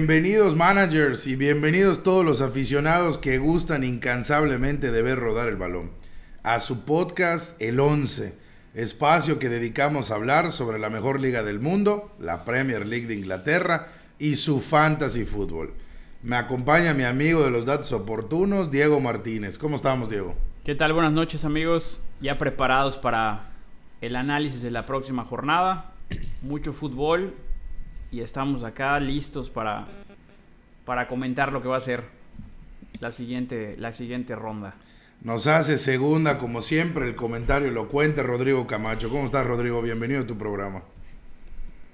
Bienvenidos managers y bienvenidos todos los aficionados que gustan incansablemente de ver rodar el balón. A su podcast El 11, espacio que dedicamos a hablar sobre la mejor liga del mundo, la Premier League de Inglaterra y su fantasy fútbol. Me acompaña mi amigo de los datos oportunos, Diego Martínez. ¿Cómo estamos, Diego? ¿Qué tal? Buenas noches, amigos. Ya preparados para el análisis de la próxima jornada. Mucho fútbol y estamos acá listos para, para comentar lo que va a ser la siguiente, la siguiente ronda. Nos hace segunda, como siempre, el comentario elocuente Rodrigo Camacho. ¿Cómo estás, Rodrigo? Bienvenido a tu programa.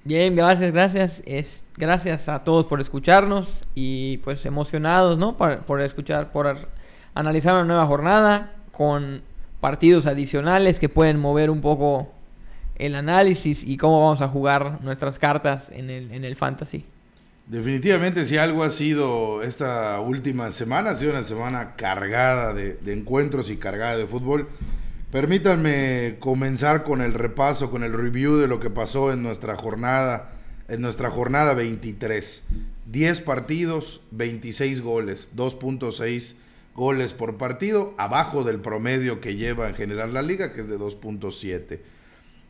Bien, gracias, gracias. Es, gracias a todos por escucharnos y pues emocionados, ¿no? Por, por escuchar, por analizar una nueva jornada con partidos adicionales que pueden mover un poco el análisis y cómo vamos a jugar nuestras cartas en el, en el fantasy. Definitivamente, si algo ha sido esta última semana, ha sido una semana cargada de, de encuentros y cargada de fútbol. Permítanme comenzar con el repaso, con el review de lo que pasó en nuestra jornada, en nuestra jornada 23. 10 partidos, 26 goles, 2.6 goles por partido, abajo del promedio que lleva en general la liga, que es de 2.7.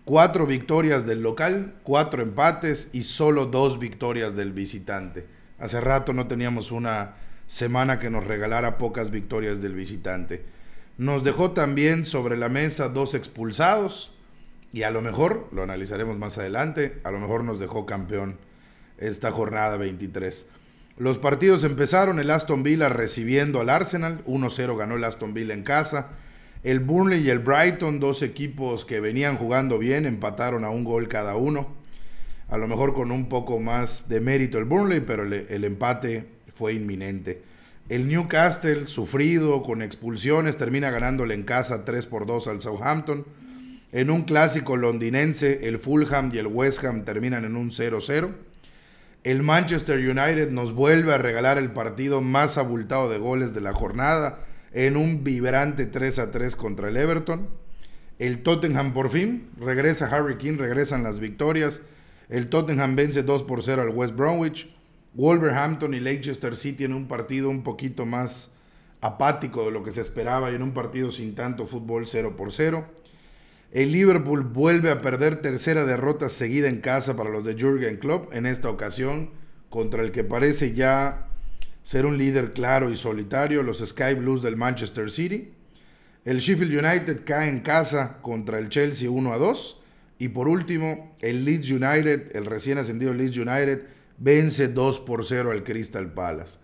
Cuatro victorias del local, cuatro empates y solo dos victorias del visitante. Hace rato no teníamos una semana que nos regalara pocas victorias del visitante. Nos dejó también sobre la mesa dos expulsados y a lo mejor, lo analizaremos más adelante, a lo mejor nos dejó campeón esta jornada 23. Los partidos empezaron, el Aston Villa recibiendo al Arsenal, 1-0 ganó el Aston Villa en casa. El Burnley y el Brighton, dos equipos que venían jugando bien, empataron a un gol cada uno. A lo mejor con un poco más de mérito el Burnley, pero el, empate fue inminente. El Newcastle, sufrido con expulsiones, termina ganándole en casa 3 por 2 al Southampton. En un clásico londinense, el Fulham y el West Ham terminan en un 0-0. El Manchester United nos vuelve a regalar el partido más abultado de goles de la jornada en un vibrante 3 3 contra el Everton. El Tottenham por fin regresa Harry King, regresan las victorias. El Tottenham vence 2 por 0 al West Bromwich. Wolverhampton y Leicester City en un partido un poquito más apático de lo que se esperaba y en un partido sin tanto fútbol 0 por 0. El Liverpool vuelve a perder tercera derrota seguida en casa para los de Jurgen Klopp, en esta ocasión contra el que parece ya ser un líder claro y solitario, los Sky Blues del Manchester City. El Sheffield United cae en casa contra el Chelsea 1 a 2. Y por último, el Leeds United, el recién ascendido Leeds United, vence 2 por 0 al Crystal Palace.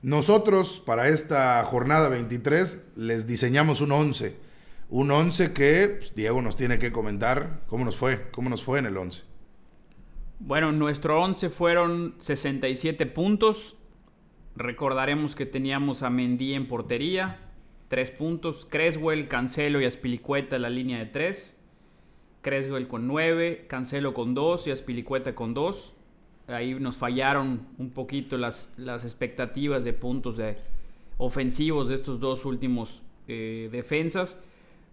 Nosotros para esta jornada 23 les diseñamos un 11. Un 11 que pues, Diego nos tiene que comentar cómo nos fue, cómo nos fue en el 11. Bueno, nuestro 11 fueron 67 puntos. Recordaremos que teníamos a Mendy en portería, 3 puntos. Creswell, Cancelo y Aspilicueta en la línea de 3. Creswell con 9, Cancelo con 2 y Aspilicueta con 2 ahí nos fallaron un poquito las, las expectativas de puntos de ofensivos de estos dos últimos eh, defensas.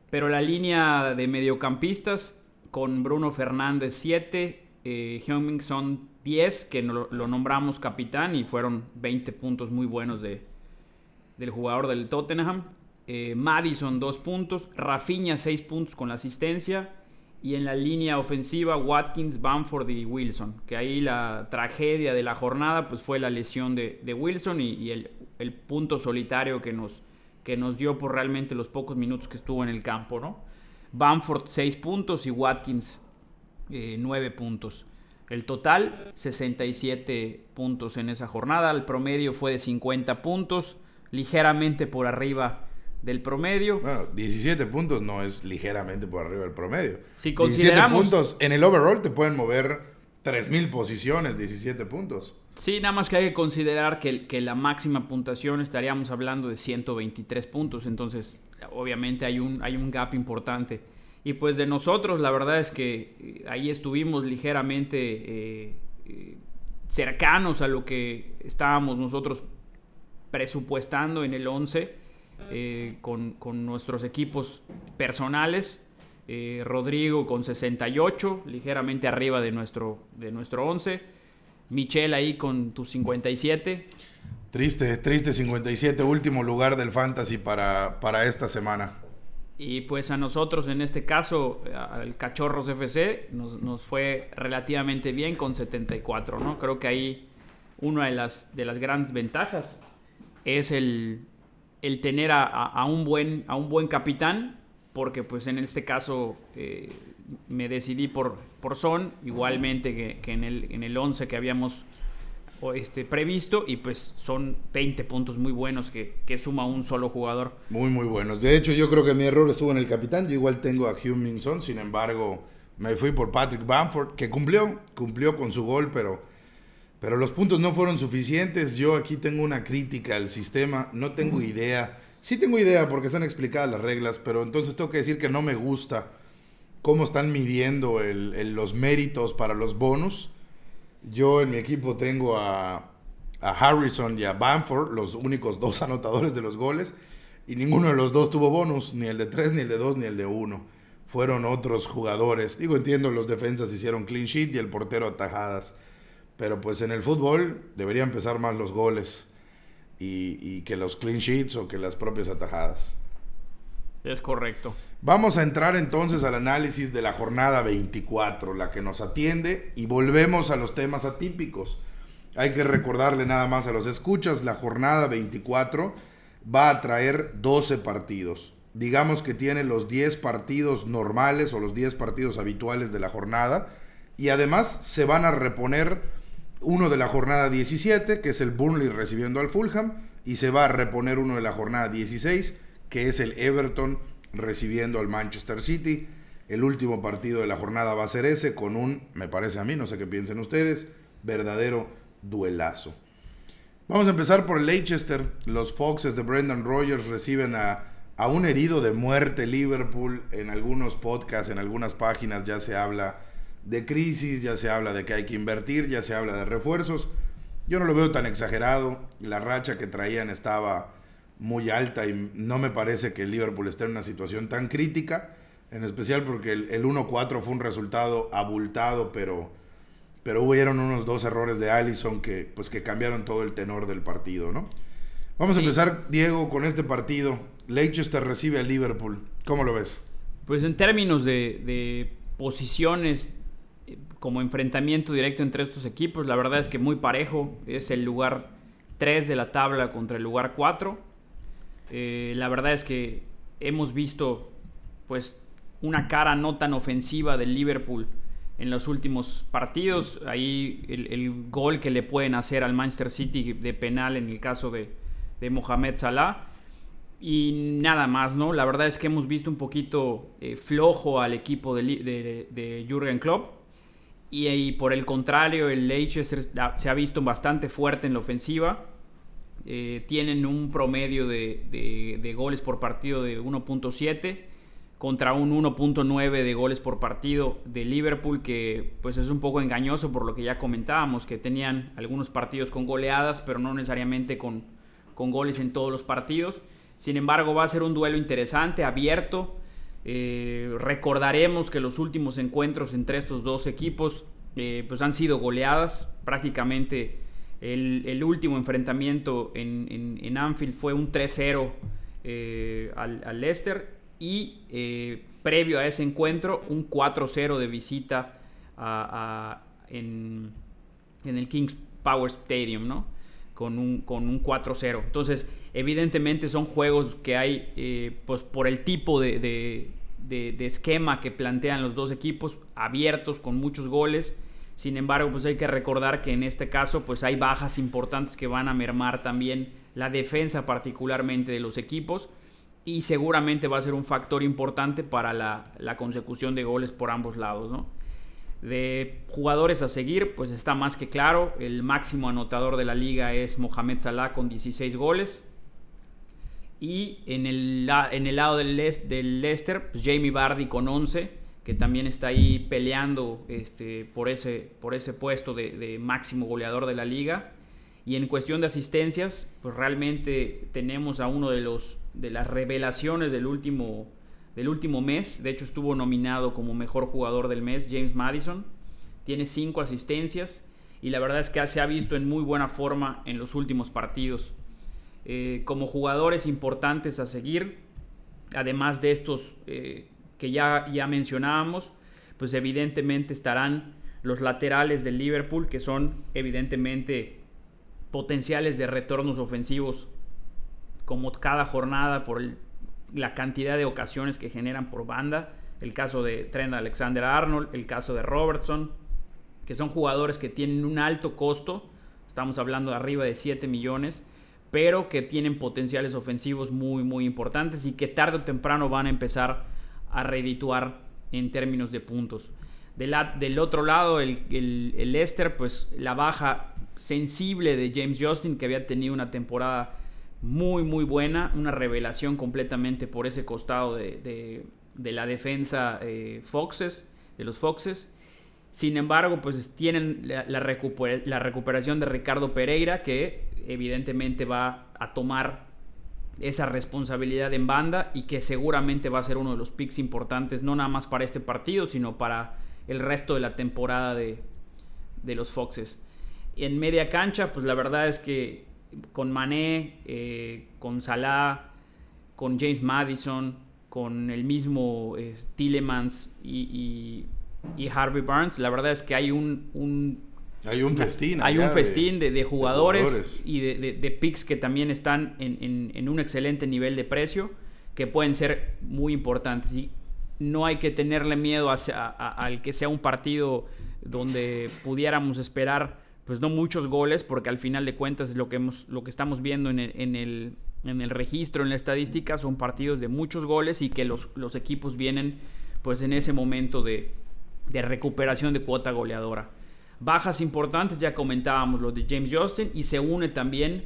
Pero la línea de mediocampistas con Bruno Fernández 7, eh, son 10, que lo, nombramos capitán y fueron 20 puntos muy buenos de, del jugador del Tottenham. Eh, Madison 2 puntos, Rafinha 6 puntos con la asistencia y en la línea ofensiva Watkins, Bamford y Wilson. Que ahí la tragedia de la jornada pues fue la lesión de, Wilson y, el, punto solitario que nos, que nos dio por realmente los pocos minutos que estuvo en el campo. ¿no? Bamford 6 puntos y Watkins 9 eh, puntos. El total 67 puntos en esa jornada. El promedio fue de 50 puntos, ligeramente por arriba del promedio. Bueno, 17 puntos no es ligeramente por arriba del promedio. Si 17 puntos en el overall te pueden mover 3.000 posiciones, 17 puntos. Sí, nada más que hay que considerar que, que, la máxima puntuación estaríamos hablando de 123 puntos, entonces obviamente hay un, hay un gap importante. Y pues de nosotros, la verdad es que eh, ahí estuvimos ligeramente eh, eh, cercanos a lo que estábamos nosotros presupuestando en el 11 eh, con, nuestros equipos personales. Rodrigo con 68, ligeramente arriba de nuestro, de nuestro 11. Michelle ahí con tus 57. Triste, triste 57, último lugar del fantasy para, para esta semana. Y pues a nosotros en este caso, al Cachorros FC, nos, nos, fue relativamente bien con 74, ¿no? Creo que ahí una de las, de las grandes ventajas es el, el tener a, a, un buen, a un buen capitán, porque pues en este caso eh, me decidí por, por Son, igualmente que, que, en, el, en el 11 que habíamos este, previsto y pues son 20 puntos muy buenos que, que, suma un solo jugador. Muy, muy buenos. De hecho, yo creo que mi error estuvo en el capitán. Yo igual tengo a Hugh Minson, sin embargo, me fui por Patrick Bamford, que cumplió, cumplió con su gol, pero, pero los puntos no fueron suficientes. Yo aquí tengo una crítica al sistema, no tengo idea. Sí tengo idea porque están explicadas las reglas, pero entonces tengo que decir que no me gusta cómo están midiendo el, los méritos para los bonus. Yo en mi equipo tengo a, a, Harrison y a Bamford, los únicos dos anotadores de los goles, y ninguno de los dos tuvo bonus, ni el de 3, ni el de 2, ni el de 1. Fueron otros jugadores. Digo, entiendo, los defensas hicieron clean sheet y el portero atajadas. Pero pues en el fútbol deberían empezar más los goles y, y que los clean sheets o que las propias atajadas. Es correcto. Vamos a entrar entonces al análisis de la jornada 24, la que nos atiende, y volvemos a los temas atípicos. Hay que recordarle nada más a los escuchas, la jornada 24 va a traer 12 partidos. Digamos que tiene los 10 partidos normales o los 10 partidos habituales de la jornada, y además se van a reponer uno de la jornada 17, que es el Burnley recibiendo al Fulham, y se va a reponer uno de la jornada 16, que es el Everton recibiendo al Manchester City. El último partido de la jornada va a ser ese, con un, me parece a mí, no sé qué piensen ustedes, verdadero duelazo. Vamos a empezar por Leicester. Los Foxes de Brendan Rogers reciben a, a un herido de muerte Liverpool. En algunos podcasts, en algunas páginas ya se habla de crisis, ya se habla de que hay que invertir, ya se habla de refuerzos. Yo no lo veo tan exagerado. La racha que traían estaba muy alta y no me parece que el Liverpool esté en una situación tan crítica, en especial porque el, el 1-4 fue un resultado abultado, pero, pero hubieron unos dos errores de Allison que, pues, que cambiaron todo el tenor del partido, ¿no? Vamos a empezar, Diego, con este partido. Leicester recibe al Liverpool. ¿Cómo lo ves? Pues en términos de, de posiciones como enfrentamiento directo entre estos equipos, la verdad es que muy parejo. Es el lugar 3 de la tabla contra el lugar 4. Eh, la verdad es que hemos visto pues una cara no tan ofensiva del Liverpool en los últimos partidos. Ahí el, gol que le pueden hacer al Manchester City de penal en el caso de, de Mohamed Salah. Y nada más, ¿no? La verdad es que hemos visto un poquito eh, flojo al equipo de, de, de Jürgen Klopp. Y, y por el contrario, el Leicester se ha visto bastante fuerte en la ofensiva. Eh, tienen un promedio de, de- goles por partido de 1.7 contra un 1.9 de goles por partido de Liverpool que pues es un poco engañoso por lo que ya comentábamos que tenían algunos partidos con goleadas pero no necesariamente con, con goles en todos los partidos. Sin embargo va a ser un duelo interesante abierto. Eh, recordaremos que los últimos encuentros entre estos dos equipos eh, pues han sido goleadas prácticamente el, último enfrentamiento en, Anfield fue un 3-0 eh, al, al Leicester y eh, previo a ese encuentro un 4-0 de visita en, el Kings Power Stadium, ¿no? Con un, con un 4-0. Entonces, evidentemente son juegos que hay, eh, pues por el tipo de esquema que plantean los dos equipos, abiertos, con muchos goles. Sin embargo, pues hay que recordar que en este caso, pues hay bajas importantes que van a mermar también la defensa particularmente de los equipos y seguramente va a ser un factor importante para la, consecución de goles por ambos lados, ¿no? De jugadores a seguir, pues está más que claro. El máximo anotador de la liga es Mohamed Salah con 16 goles. Y en el, en el lado del, del Leicester, pues Jamie Vardy con 11, que también está ahí peleando este, por, ese, por ese puesto de, máximo goleador de la liga. Y en cuestión de asistencias, pues realmente tenemos a uno de los de las revelaciones del último del último mes. De hecho, estuvo nominado como mejor jugador del mes, James Madison. Tiene cinco asistencias. y la verdad es que se ha visto en muy buena forma en los últimos partidos. Eh, como jugadores importantes a seguir, además de estos eh, que ya, ya mencionábamos, pues evidentemente estarán los laterales del Liverpool, que son evidentemente potenciales de retornos ofensivos como cada jornada por la cantidad de ocasiones que generan por banda. El caso de Trent Alexander Arnold, el caso de Robertson, que son jugadores que tienen un alto costo, estamos hablando de arriba de 7 millones, pero que tienen potenciales ofensivos muy, muy importantes y que tarde o temprano van a empezar a redituar en términos de puntos. Del, otro lado, el, el, el Leicester, pues la baja sensible de James Justin, que había tenido una temporada muy, muy buena, una revelación completamente por ese costado de, la defensa eh, Foxes, de los Foxes. Sin embargo, pues tienen la, la, recuperación de Ricardo Pereira, que evidentemente va a tomar esa responsabilidad en banda y que seguramente va a ser uno de los picks importantes, no nada más para este partido, sino para el resto de la temporada de, de los Foxes. En media cancha, pues la verdad es que con Mané, eh, con Salah, con James Madison, con el mismo eh, Tillemans y y Harvey Barnes, la verdad es que hay un... hay un festín. Hay un festín de, jugadores, y de, picks que también están en, un excelente nivel de precio, que pueden ser muy importantes. Y no hay que tenerle miedo al que sea un partido donde pudiéramos esperar pues no muchos goles, porque al final de cuentas lo que, hemos, lo que estamos viendo en el, en el, en el registro, en la estadística, son partidos de muchos goles y que los, los equipos vienen pues en ese momento de, de recuperación de cuota goleadora. Bajas importantes, ya comentábamos los de James Justin y se une también,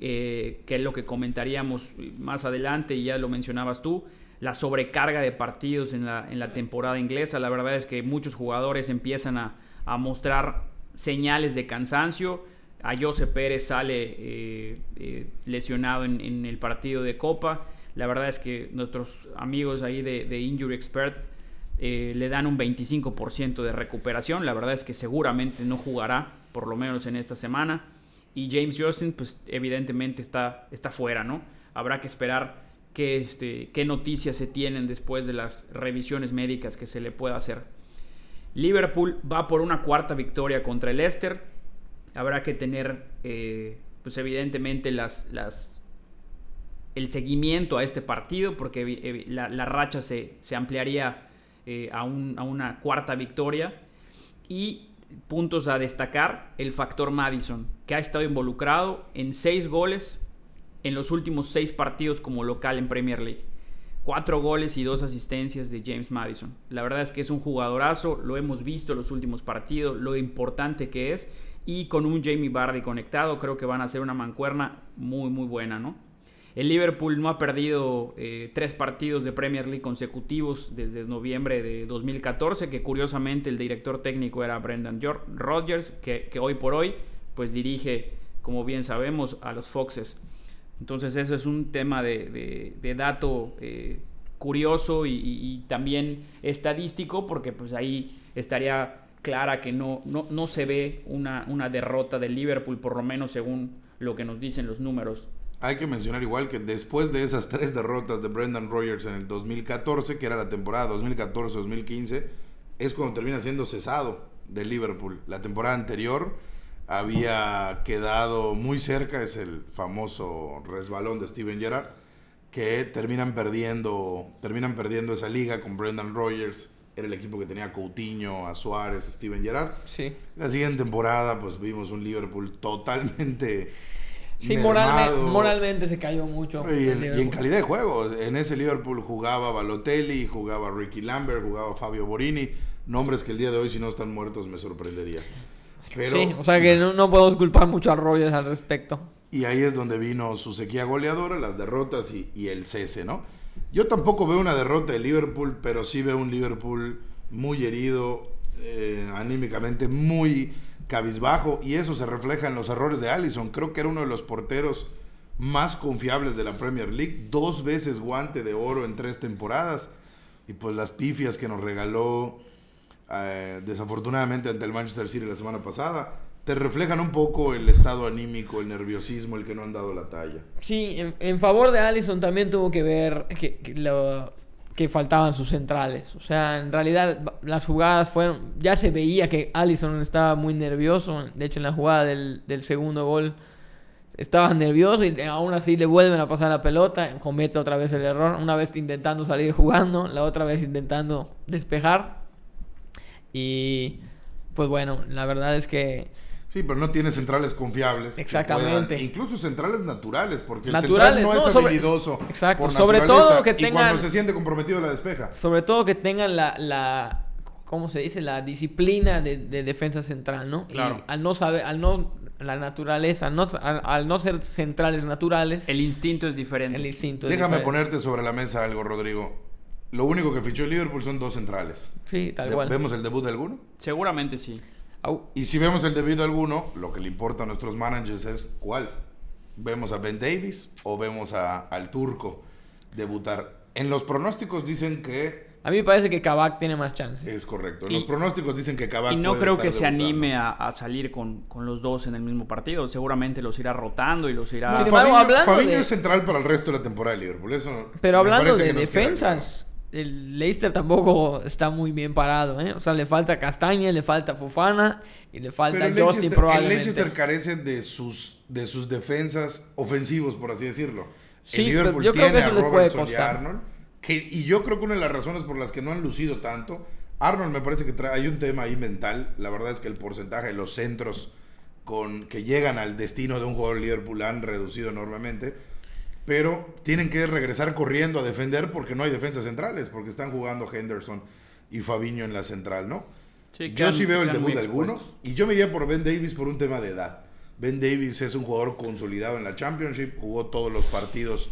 eh, que es lo que comentaríamos más adelante y ya lo mencionabas tú, la sobrecarga de partidos en la, en la temporada inglesa. La verdad es que muchos jugadores empiezan a, mostrar señales de cansancio. A Jose Pérez sale eh, eh, lesionado en, el partido de Copa. La verdad es que nuestros amigos ahí de Injury Experts eh, le dan un 25% de recuperación. La verdad es que seguramente no jugará, por lo menos en esta semana. Y James Justin, pues evidentemente está, está fuera, ¿no? Habrá que esperar qué, este, qué noticias se tienen después de las revisiones médicas que se le pueda hacer. Liverpool va por una cuarta victoria contra el Leicester. Habrá que tener, eh, pues evidentemente, las, las, el seguimiento a este partido, porque la, la racha se, se ampliaría eh, a, una cuarta victoria. Y puntos a destacar, el factor Madison, que ha estado involucrado en seis goles en los últimos seis partidos como local en Premier League. Cuatro goles y dos asistencias de James Madison. La verdad es que es un jugadorazo, lo hemos visto en los últimos partidos, lo importante que es. Y con un Jamie Vardy conectado, creo que van a ser una mancuerna muy, muy buena, ¿no? El Liverpool no ha perdido eh, tres partidos de Premier League consecutivos desde noviembre de 2014, que curiosamente el director técnico era Brendan Rodgers, que, hoy por hoy pues dirige, como bien sabemos, a los Foxes. Entonces eso es un tema de, dato eh, curioso y, también estadístico, porque pues ahí estaría clara que no, no, no se ve una, una derrota del Liverpool, por lo menos según lo que nos dicen los números hay que mencionar igual que después de esas tres derrotas de Brendan Rogers en el 2014, que era la temporada 2014-2015, es cuando termina siendo cesado de Liverpool. La temporada anterior había quedado muy cerca, es el famoso resbalón de Steven Gerrard, que terminan perdiendo, terminan perdiendo esa liga con Brendan Rogers. Era el equipo que tenía Coutinho, a Suárez, Steven Gerrard. Sí. La siguiente temporada, pues vimos un Liverpool totalmente Sí, moralmente, se cayó mucho. Y en, calidad de juego. En ese Liverpool jugaba Balotelli, jugaba Ricky Lambert, jugaba Fabio Borini. Nombres que el día de hoy, si no están muertos, me sorprendería. sí, o sea que no, podemos culpar mucho a Rogers al respecto. Y ahí es donde vino su sequía goleadora, las derrotas y, el cese, ¿no? Yo tampoco veo una derrota de Liverpool, pero sí veo un Liverpool muy herido, eh, anímicamente muy cabizbajo y eso se refleja en los errores de Allison. Creo que era uno de los porteros más confiables de la Premier League, dos veces guante de oro en tres temporadas y pues las pifias que nos regaló eh, desafortunadamente ante el Manchester City la semana pasada te reflejan un poco el estado anímico, el nerviosismo, el que no han dado la talla. Sí, en, favor de Allison también tuvo que ver que, que lo, que faltaban sus centrales. O sea, en realidad las jugadas fueron... Ya se veía que Allison estaba muy nervioso. De hecho, en la jugada del, del segundo gol estaba nervioso y aún así le vuelven a pasar la pelota. Comete otra vez el error. Una vez intentando salir jugando, la otra vez intentando despejar. Y pues bueno, la verdad es que Sí, pero no tiene centrales confiables. Exactamente. incluso centrales naturales, porque naturales, el central no, es sobre, habilidoso. Exacto, sobre todo que tengan. Y cuando se siente comprometido la despeja. Sobre todo que tengan la. la ¿Cómo se dice? La disciplina de, de defensa central, ¿no? Claro. Y al no saber, al no. La naturaleza, al no, al, al no ser centrales naturales. El instinto es diferente. El instinto es Déjame diferente. ponerte sobre la mesa algo, Rodrigo. Lo único que fichó el Liverpool son dos centrales. Sí, tal De- cual. ¿Vemos el debut de alguno? Seguramente sí. Au. Y si vemos el debut de alguno, lo que le importa a nuestros managers es cuál. ¿Vemos a Ben Davis o vemos a- al turco debutar? En los pronósticos dicen que A mí me parece que Kabak tiene más chance. es correcto. En Y- los pronósticos dicen que Kabak Y no puede creo estar que se anime a, a salir con, con los dos en el mismo partido. Seguramente los irá rotando y los irá... Sin No, embargo, Fabinho, hablando Fabinho de- es central para el resto de la temporada de Liverpool. Eso Pero hablando de defensas, el Leicester tampoco está muy bien parado, ¿eh? O sea, le falta Castaña, le falta Fofana y le falta Pero el Justin Leicester, el probablemente. Leicester carece de sus, de sus defensas ofensivos, por así decirlo. Sí, el Liverpool yo creo tiene que eso a les puede y Arnold. Que, y yo creo que una de las razones por las que no han lucido tanto, Arnold me parece que trae, hay un tema ahí mental. La verdad es que el porcentaje de los centros con, que llegan al destino de un jugador Liverpool han reducido enormemente. Pero tienen que regresar corriendo a defender porque no hay defensas centrales, porque están jugando Henderson y Fabinho en la central, ¿no? Sí, yo sí veo el debut de alguno expuestos. y yo me iría por Ben Davis por un tema de edad. Ben Davis es un jugador consolidado en la Championship, jugó todos los partidos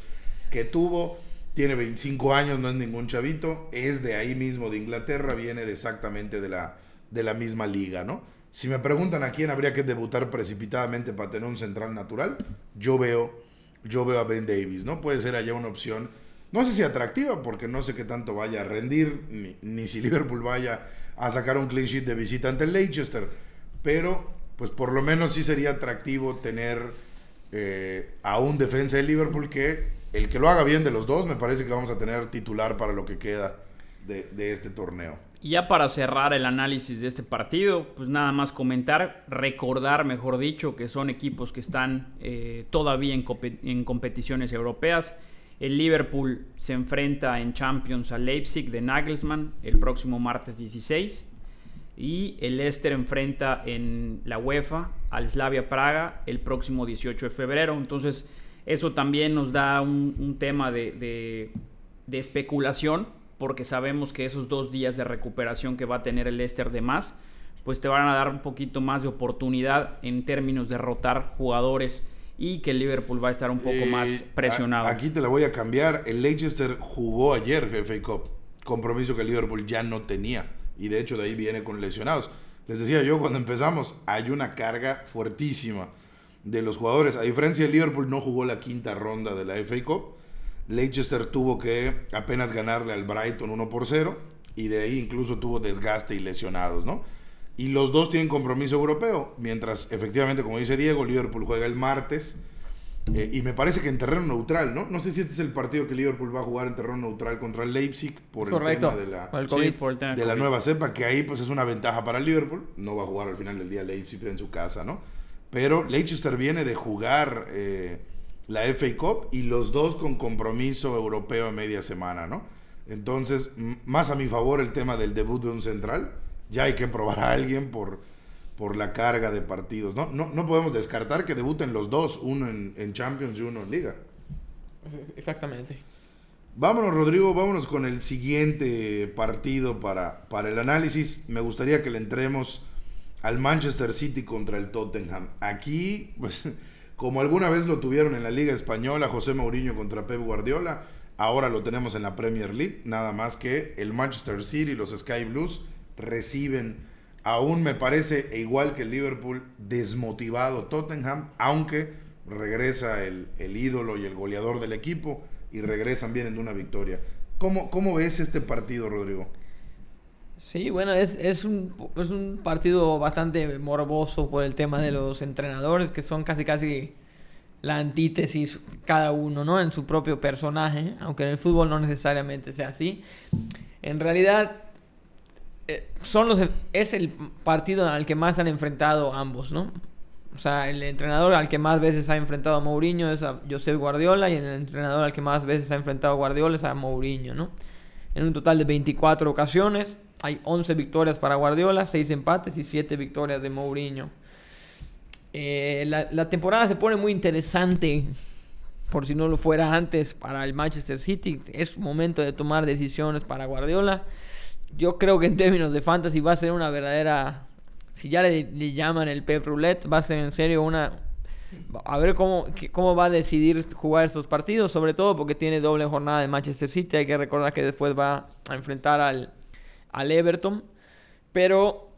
que tuvo, tiene 25 años, no es ningún chavito, es de ahí mismo de Inglaterra, viene de exactamente de la, de la misma liga, ¿no? Si me preguntan a quién habría que debutar precipitadamente para tener un central natural, yo veo, yo veo a Ben Davis, ¿no? Puede ser allá una opción, no sé si atractiva, porque no sé qué tanto vaya a rendir, ni, ni si Liverpool vaya a sacar un clean sheet de visita ante Leicester, pero pues por lo menos sí sería atractivo tener eh, a un defensa de Liverpool que el que lo haga bien de los dos, me parece que vamos a tener titular para lo que queda de, de este torneo. Y ya para cerrar el análisis de este partido, pues nada más comentar, recordar, mejor dicho, que son equipos que están eh, todavía en, compe- en competiciones europeas. El Liverpool se enfrenta en Champions a Leipzig de Nagelsmann el próximo martes 16. Y el Leicester enfrenta en la UEFA al Slavia Praga el próximo 18 de febrero. Entonces, eso también nos da un, tema de especulación, porque sabemos que esos dos días de recuperación que va a tener el Leicester de más, pues te van a dar un poquito más de oportunidad en términos de rotar jugadores y que el Liverpool va a estar un poco Eh, más presionado. aquí te la voy a cambiar. El Leicester jugó ayer FA Cup, compromiso que el Liverpool ya no tenía. Y de hecho de ahí viene con lesionados. Les decía yo cuando empezamos, hay una carga fuertísima de los jugadores. A diferencia de Liverpool no jugó la quinta ronda de la FA Cup. Leicester tuvo que apenas ganarle al Brighton 1 por 0 y de ahí incluso tuvo desgaste y lesionados, ¿no? Y los dos tienen compromiso europeo, mientras efectivamente, como dice Diego, Liverpool juega el martes eh, y me parece que en terreno neutral, ¿no? No sé si este es el partido que Liverpool va a jugar en terreno neutral contra el Leipzig por Es el correcto. tema de la, Por el Sí, COVID. por el tema de la COVID. nueva cepa, que ahí pues es una ventaja para Liverpool. No va a jugar al final del día Leipzig en su casa, ¿no? Pero Leicester viene de jugar eh, la FA Cup y los dos con compromiso europeo a media semana, ¿no? Entonces, más a mi favor el tema del debut de un central. Ya hay que probar a alguien por, por la carga de partidos, ¿no? No, no podemos descartar que debuten los dos, uno en, en Champions y uno en Liga. Exactamente. Vámonos, Rodrigo, vámonos con el siguiente partido para, para el análisis. Me gustaría que le entremos al Manchester City contra el Tottenham. Aquí, pues, como alguna vez lo tuvieron en la Liga Española, José Mourinho contra Pep Guardiola, ahora lo tenemos en la Premier League. Nada más que el Manchester City y los Sky Blues reciben, aún me parece, igual que el Liverpool, desmotivado Tottenham, aunque regresa el, ídolo y el goleador del equipo y regresan bien en una victoria. ¿Cómo, cómo ves este partido, Rodrigo? Sí, bueno, es, es, un, es un partido bastante morboso por el tema de los entrenadores, que son casi casi la antítesis cada uno, ¿no? En su propio personaje, aunque en el fútbol no necesariamente sea así. En realidad, eh, son los, es el partido al que más han enfrentado ambos, ¿no? O sea, el entrenador al que más veces ha enfrentado a Mourinho es a Josep Guardiola y el entrenador al que más veces ha enfrentado a Guardiola es a Mourinho, ¿no? En un total de 24 ocasiones, hay 11 victorias para Guardiola, 6 empates y 7 victorias de Mourinho. Eh, la, la, temporada se pone muy interesante, por si no lo fuera antes, para el Manchester City. Es momento de tomar decisiones para Guardiola. Yo creo que en términos de fantasy va a ser una verdadera... Si ya le, llaman el Pep Roulette, va a ser en serio una... A ver cómo, cómo va a decidir jugar estos partidos, sobre todo porque tiene doble jornada de Manchester City. Hay que recordar que después va a enfrentar al, al Everton. Pero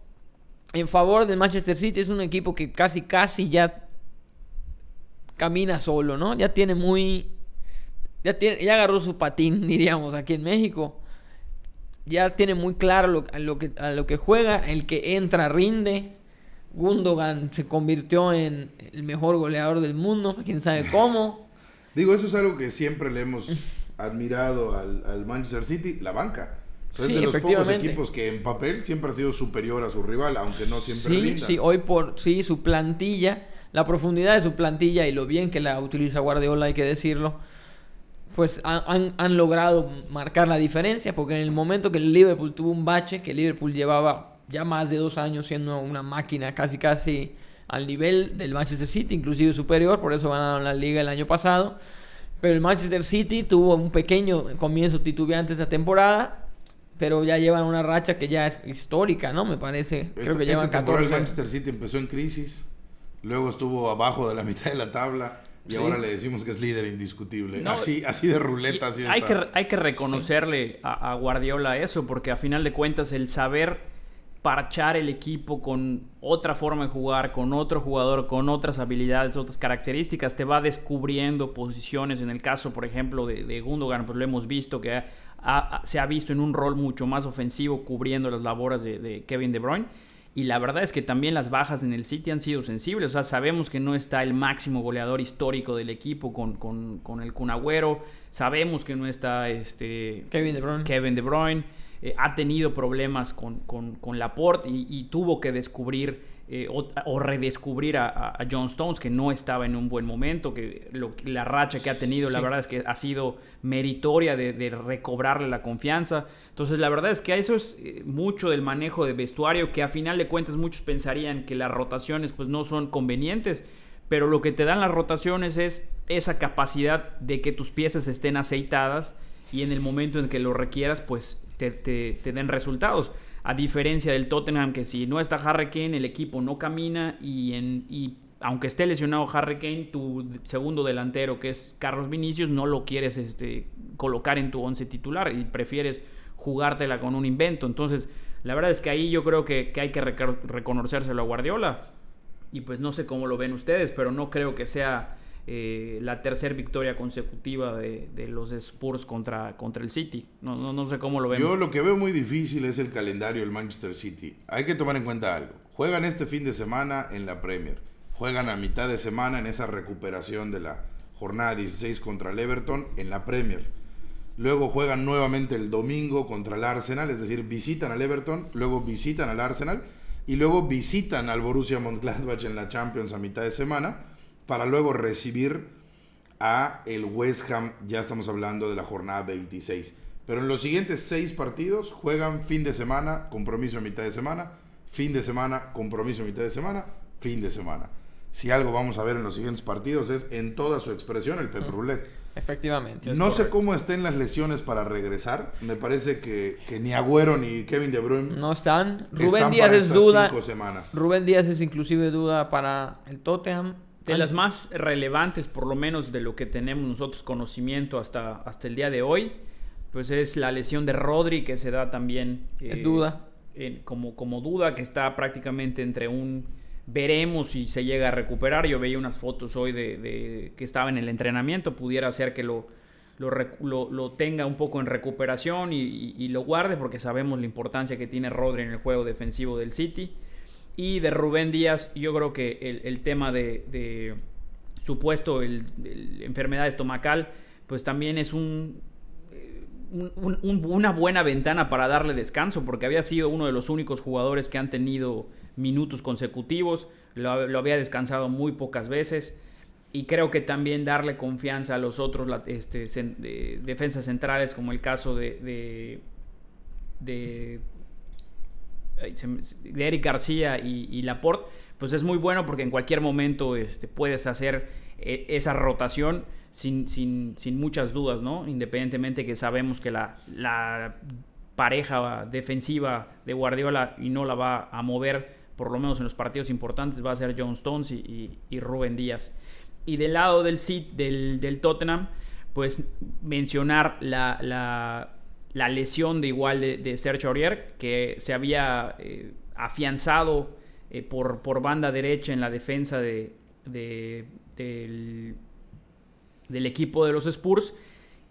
en favor del Manchester City es un equipo que casi, casi ya camina solo, ¿no? Ya tiene muy... Ya, tiene, ya agarró su patín, diríamos, aquí en México. Ya tiene muy claro lo, a, lo que, a lo que juega. El que entra rinde. Gundogan se convirtió en el mejor goleador del mundo. Quién sabe cómo. Digo, eso es algo que siempre le hemos admirado al, al Manchester City, la banca. Es Sí, de los pocos equipos que en papel siempre ha sido superior a su rival, aunque no siempre Sí, rinda. sí, hoy por sí, su plantilla, la profundidad de su plantilla y lo bien que la utiliza Guardiola, hay que decirlo, pues han, han- han logrado marcar la diferencia, porque en el momento que el Liverpool tuvo un bache, que el Liverpool llevaba ya más de dos años siendo una máquina casi casi al nivel del Manchester City, inclusive superior, por eso ganaron la liga el año pasado. Pero el Manchester City tuvo un pequeño comienzo titubeante esta temporada, pero ya llevan una racha que ya es histórica, ¿no? Me parece. Creo Esta- que llevan esta temporada 14. el Manchester City empezó en crisis, luego estuvo abajo de la mitad de la tabla y Sí. ahora le decimos que es líder indiscutible. No, así, así de ruleta. Así hay, que, hay que reconocerle a, a Guardiola eso, porque a final de cuentas el saber parchar el equipo con otra forma de jugar, con otro jugador, con otras habilidades, otras características, te va descubriendo posiciones. En el caso, por ejemplo, de, de Gundogan, pues lo hemos visto que ha- ha- se ha visto en un rol mucho más ofensivo cubriendo las labores de, de Kevin De Bruyne. Y la verdad es que también las bajas en el City han sido sensibles. O sea, sabemos que no está el máximo goleador histórico del equipo con, con, con el Kun Agüero. Sabemos que no está este, Kevin De Bruyne. Kevin De Bruyne. Eh, ha tenido problemas con, con, con Laporte y, y tuvo que descubrir eh, o, o redescubrir a, John Stones, que no estaba en un buen momento, que lo- la racha que ha tenido, la verdad es que ha sido meritoria de, de recobrarle la confianza. Entonces, la verdad es que eso es eh, mucho del manejo de vestuario, que a final de cuentas muchos pensarían que las rotaciones pues no son convenientes, pero lo que te dan las rotaciones es esa capacidad de que tus piezas estén aceitadas y en el momento en que lo requieras, pues te, te- te den resultados. A diferencia del Tottenham, que si no está Harry Kane, el equipo no camina y, en, y aunque esté lesionado Harry Kane, tu segundo delantero, que es Carlos Vinicius, no lo quieres este, colocar en tu once titular y prefieres jugártela con un invento. Entonces, la verdad es que ahí yo creo que, que hay que reco- reconocérselo a Guardiola. Y pues no sé cómo lo ven ustedes, pero no creo que sea eh, la tercera victoria consecutiva de, los Spurs contra, contra el City. No, no, no sé cómo lo ven. Yo lo que veo muy difícil es el calendario del Manchester City. Hay que tomar en cuenta algo. Juegan este fin de semana en la Premier. Juegan a mitad de semana en esa recuperación de la jornada 16 contra el Everton en la Premier. Luego juegan nuevamente el domingo contra el Arsenal, es decir, visitan al Everton, luego visitan al Arsenal y luego visitan al Borussia Mönchengladbach en la Champions a mitad de semana para luego recibir a el West Ham, ya estamos hablando de la jornada 26. Pero en los siguientes seis partidos juegan fin de semana, compromiso a mitad de semana, fin de semana, compromiso a mitad de semana, fin de semana. Si algo vamos a ver en los siguientes partidos es en toda su expresión el Pep Roulette. Efectivamente. No sé cómo estén las lesiones para regresar. Me parece que, que ni Agüero ni Kevin De Bruyne No están. Rubén están Díaz para es duda. cinco semanas. Rubén Díaz es inclusive duda para el Tottenham. De las más relevantes, por lo menos de lo que tenemos nosotros conocimiento hasta, hasta el día de hoy, pues es la lesión de Rodri, que se da también... Es eh, duda. en- como, como duda, que está prácticamente entre un... Veremos si se llega a recuperar. Yo veía unas fotos hoy de, de que estaba en el entrenamiento. Pudiera ser que lo, lo, tenga un poco en recuperación y, lo guarde porque sabemos la importancia que tiene Rodri en el juego defensivo del City. Y de Rubén Díaz, yo creo que el, tema de, supuesto el, enfermedad estomacal, pues también es un, una buena ventana para darle descanso, porque había sido uno de los únicos jugadores que han tenido minutos consecutivos, lo había descansado muy pocas veces y creo que también darle confianza a los otros este, defensas centrales, como el caso de, de, Eric García y, Laporte, pues es muy bueno porque en cualquier momento este, puedes hacer e, esa rotación sin, sin, sin, muchas dudas, ¿no? Independientemente que sabemos que la, la pareja defensiva de Guardiola y no la va a mover, por lo menos en los partidos importantes, va a ser John Stones y, y Rubén Díaz. Y del lado del, del, del Tottenham, pues mencionar la, la, lesión de igual de, Sergio Aurier, que se había eh, afianzado eh, por, por, banda derecha en la defensa de, del, del, equipo de los Spurs.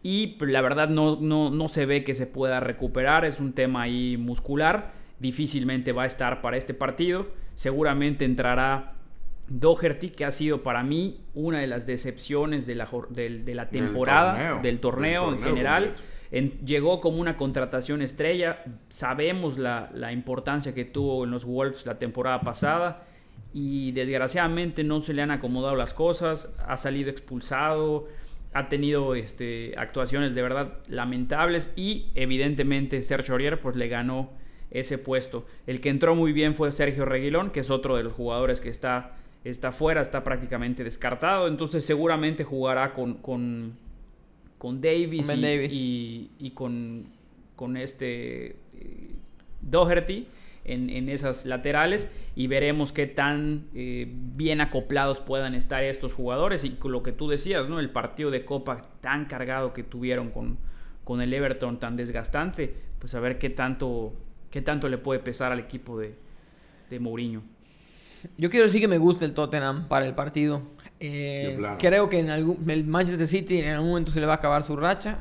Y pues, la verdad no, no, no se ve que se pueda recuperar, es un tema ahí muscular, difícilmente va a estar para este partido, seguramente entrará Doherty, que ha sido para mí una de las decepciones de la, de, la temporada, del torneo, en general. Llegó como una contratación estrella. Sabemos la, importancia que tuvo en los Wolves la temporada pasada. Y desgraciadamente no se le han acomodado las cosas. Ha salido expulsado. Ha tenido este, actuaciones de verdad lamentables. Y evidentemente Sergio Aurier pues, le ganó ese puesto. El que entró muy bien fue Sergio Reguilón, que es otro de los jugadores que está está fuera, está prácticamente descartado. Entonces seguramente jugará con, con Davis, y, con, con, este eh, Doherty en, esas laterales y veremos qué tan eh, bien acoplados puedan estar estos jugadores. Y con lo que tú decías, ¿no? El partido de Copa tan cargado que tuvieron con, con el Everton tan desgastante, pues a ver qué tanto, qué tanto le puede pesar al equipo de, de Mourinho. Yo quiero decir que me gusta el Tottenham para el partido. Eh, creo que en algún, el Manchester City en algún momento se le va a acabar su racha.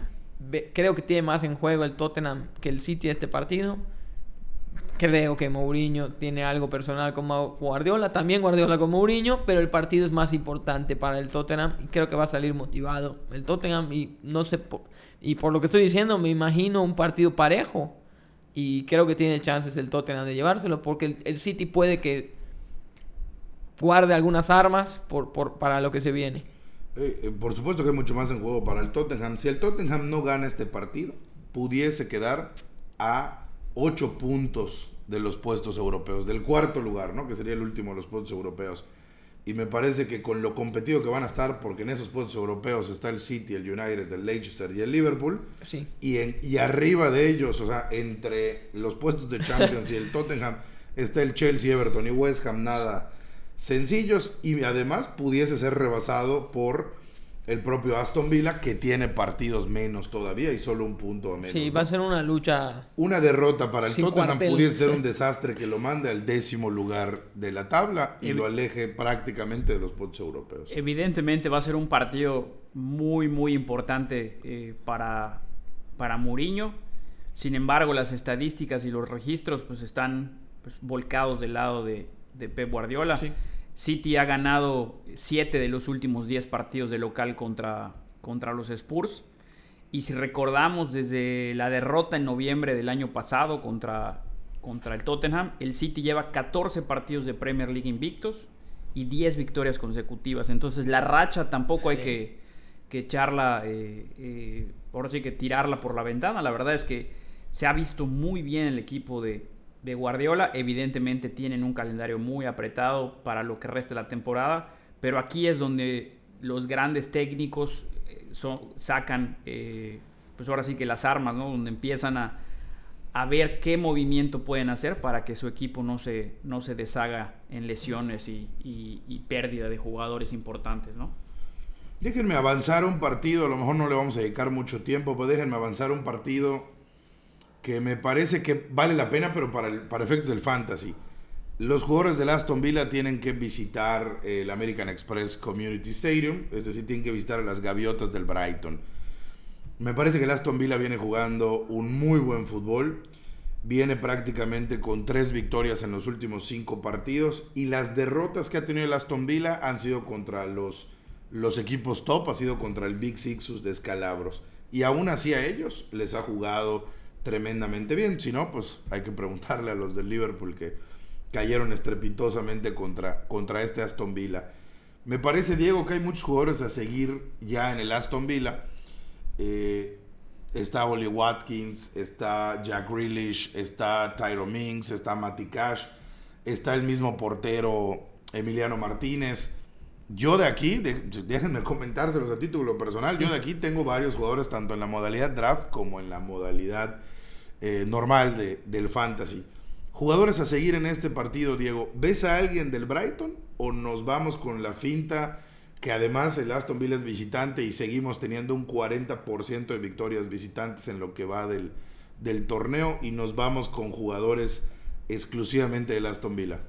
creo que tiene más en juego el Tottenham que el City este partido. Creo que Mourinho tiene algo personal con Guardiola, también Guardiola con Mourinho, pero el partido es más importante para el Tottenham y creo que va a salir motivado el Tottenham y no sé y por lo que estoy diciendo me imagino un partido parejo y creo que tiene chances el Tottenham de llevárselo porque el City puede que guarde algunas armas por, para lo que se viene. Eh, eh, por supuesto que hay mucho más en juego para el Tottenham. Si el Tottenham no gana este partido, pudiese quedar a 8 puntos de los puestos europeos, del cuarto lugar, ¿no? Que sería el último de los puestos europeos. Y me parece que con lo competido que van a estar, porque en esos puestos europeos está el City, el United, el Leicester y el Liverpool. Sí. Y, en, y arriba de ellos, o sea, entre los puestos de Champions y el Tottenham, está el Chelsea, Everton y West Ham, nada sencillos y además pudiese ser rebasado por el propio Aston Villa que tiene partidos menos todavía y solo un punto menos. Sí, va a ser una lucha. Una derrota para el Tottenham pudiese ser un desastre que lo mande al décimo lugar de la tabla y lo aleje prácticamente de los puntos europeos. Evidentemente va a ser un partido muy muy importante eh, para para Mourinho. Sin embargo, las estadísticas y los registros pues están pues, volcados del lado de, de Pep Guardiola. City ha ganado 7 de los últimos 10 partidos de local contra, contra los Spurs. Y si recordamos desde la derrota en noviembre del año pasado contra, contra el Tottenham, el City lleva 14 partidos de Premier League invictos y 10 victorias consecutivas. Entonces la racha tampoco hay que, que echarla, eh, eh, ahora sí que tirarla por la ventana. La verdad es que se ha visto muy bien el equipo de, de Guardiola. Evidentemente tienen un calendario muy apretado para lo que resta la temporada, pero aquí es donde los grandes técnicos eh, sacan, eh, pues ahora sí que las armas, ¿no? Donde empiezan a, ver qué movimiento pueden hacer para que su equipo no se, no se deshaga en lesiones y, y pérdida de jugadores importantes, ¿no? Déjenme avanzar un partido, a lo mejor no le vamos a dedicar mucho tiempo, pero déjenme avanzar un partido que me parece que vale la pena, pero para, para efectos del fantasy. Los jugadores del Aston Villa tienen que visitar el American Express Community Stadium, es decir, tienen que visitar a las gaviotas del Brighton. Me parece que el Aston Villa viene jugando un muy buen fútbol. Viene prácticamente con tres victorias en los últimos cinco partidos. Y las derrotas que ha tenido el Aston Villa han sido contra los, los equipos top, ha sido contra el Big Sixus de Escalabros. Y aún así a ellos les ha jugado tremendamente bien. Si no, pues hay que preguntarle a los del Liverpool que cayeron estrepitosamente contra, contra este Aston Villa. Me parece, Diego, que hay muchos jugadores a seguir ya en el Aston Villa eh, está Oli Watkins, está Jack Grealish, está Tyro Minks, está Matty Cash, está el mismo portero Emiliano Martínez. Yo de aquí, déjenme comentárselos a título personal, yo de aquí tengo varios jugadores tanto en la modalidad draft como en la modalidad eh, normal de, del fantasy. Jugadores a seguir en este partido, Diego. ¿Ves a alguien del Brighton o nos vamos con la finta que además el Aston Villa es visitante y seguimos teniendo un 40% de victorias visitantes en lo que va del, del torneo y nos vamos con jugadores exclusivamente del Aston Villa.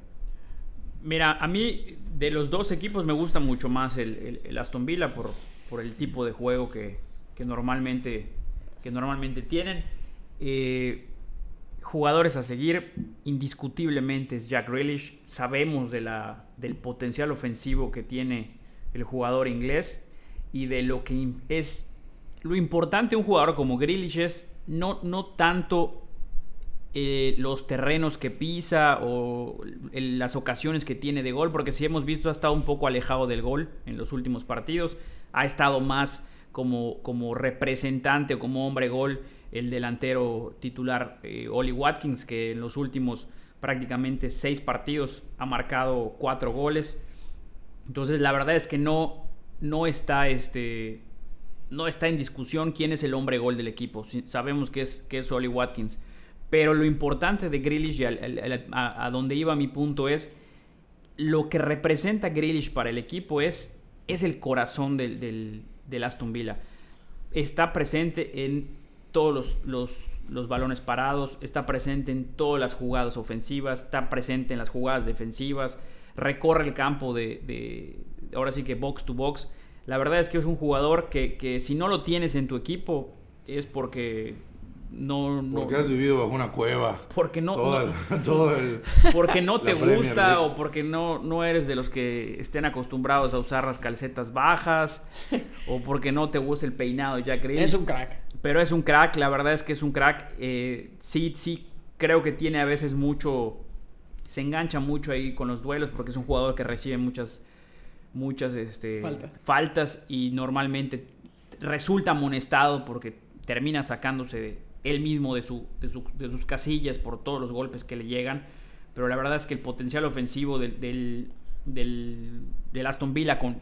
Mira, a mí de los dos equipos me gusta mucho más el, el, Aston Villa por, por, el tipo de juego que, que, normalmente, que normalmente tienen. Eh, jugadores a seguir, indiscutiblemente es Jack Grealish. Sabemos de la, del potencial ofensivo que tiene el jugador inglés y de lo que es lo importante de un jugador como Grealish es no, no tanto eh, los terrenos que pisa o las ocasiones que tiene de gol, porque si hemos visto ha estado un poco alejado del gol en los últimos partidos, ha estado más como, como representante o como hombre gol el delantero titular eh, Oli Watkins, que en los últimos prácticamente seis partidos ha marcado cuatro goles. Entonces, la verdad es que no, no está este. No está en discusión quién es el hombre gol del equipo. Sabemos que es, que es Oli Watkins. Pero lo importante de Grealish, y a, donde iba mi punto, es lo que representa Grealish para el equipo es, es el corazón del, del, Aston Villa. Está presente en todos los, los, los, balones parados, está presente en todas las jugadas ofensivas, está presente en las jugadas defensivas, recorre el campo de, ahora sí que box to box. La verdad es que es un jugador que, si no lo tienes en tu equipo es porque no, no. Porque has vivido bajo una cueva. Porque no, todo el, porque no te gusta o porque no no eres de los que estén acostumbrados a usar las calcetas bajas o porque no te gusta el peinado ya creí. Es un crack. Pero es un crack la verdad es que es un crack. Eh, sí sí creo que tiene a veces mucho se engancha mucho ahí con los duelos porque es un jugador que recibe muchas, muchas este, faltas. y normalmente resulta amonestado porque termina sacándose él mismo de, su, de, sus casillas por todos los golpes que le llegan. Pero la verdad es que el potencial ofensivo del, Aston Villa con,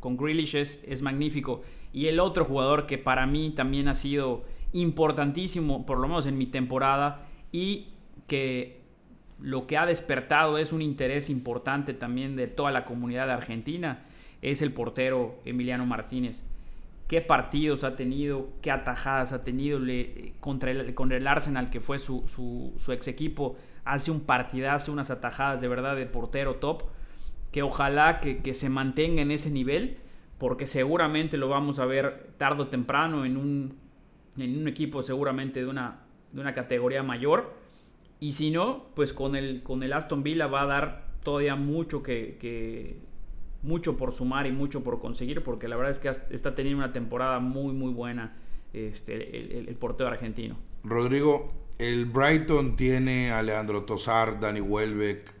con, Grealish es, es magnífico. Y el otro jugador que para mí también ha sido importantísimo, por lo menos en mi temporada, y que lo que ha despertado es un interés importante también de toda la comunidad Argentina, es el portero Emiliano Martínez. ¿Qué partidos ha tenido? ¿Qué atajadas ha tenido le, contra, el, Arsenal, que fue su, ex equipo? Hace un partidazo, unas atajadas de verdad de portero top, que ojalá que, se mantenga en ese nivel, porque seguramente lo vamos a ver tarde o temprano en un, equipo seguramente de una, categoría mayor y si no, pues con el Aston Villa va a dar todavía mucho que, mucho por sumar y mucho por conseguir, porque la verdad es que está teniendo una temporada muy, muy buena este, el, portero argentino. Rodrigo, el Brighton tiene a Leandro Tosar, Dani Welbeck,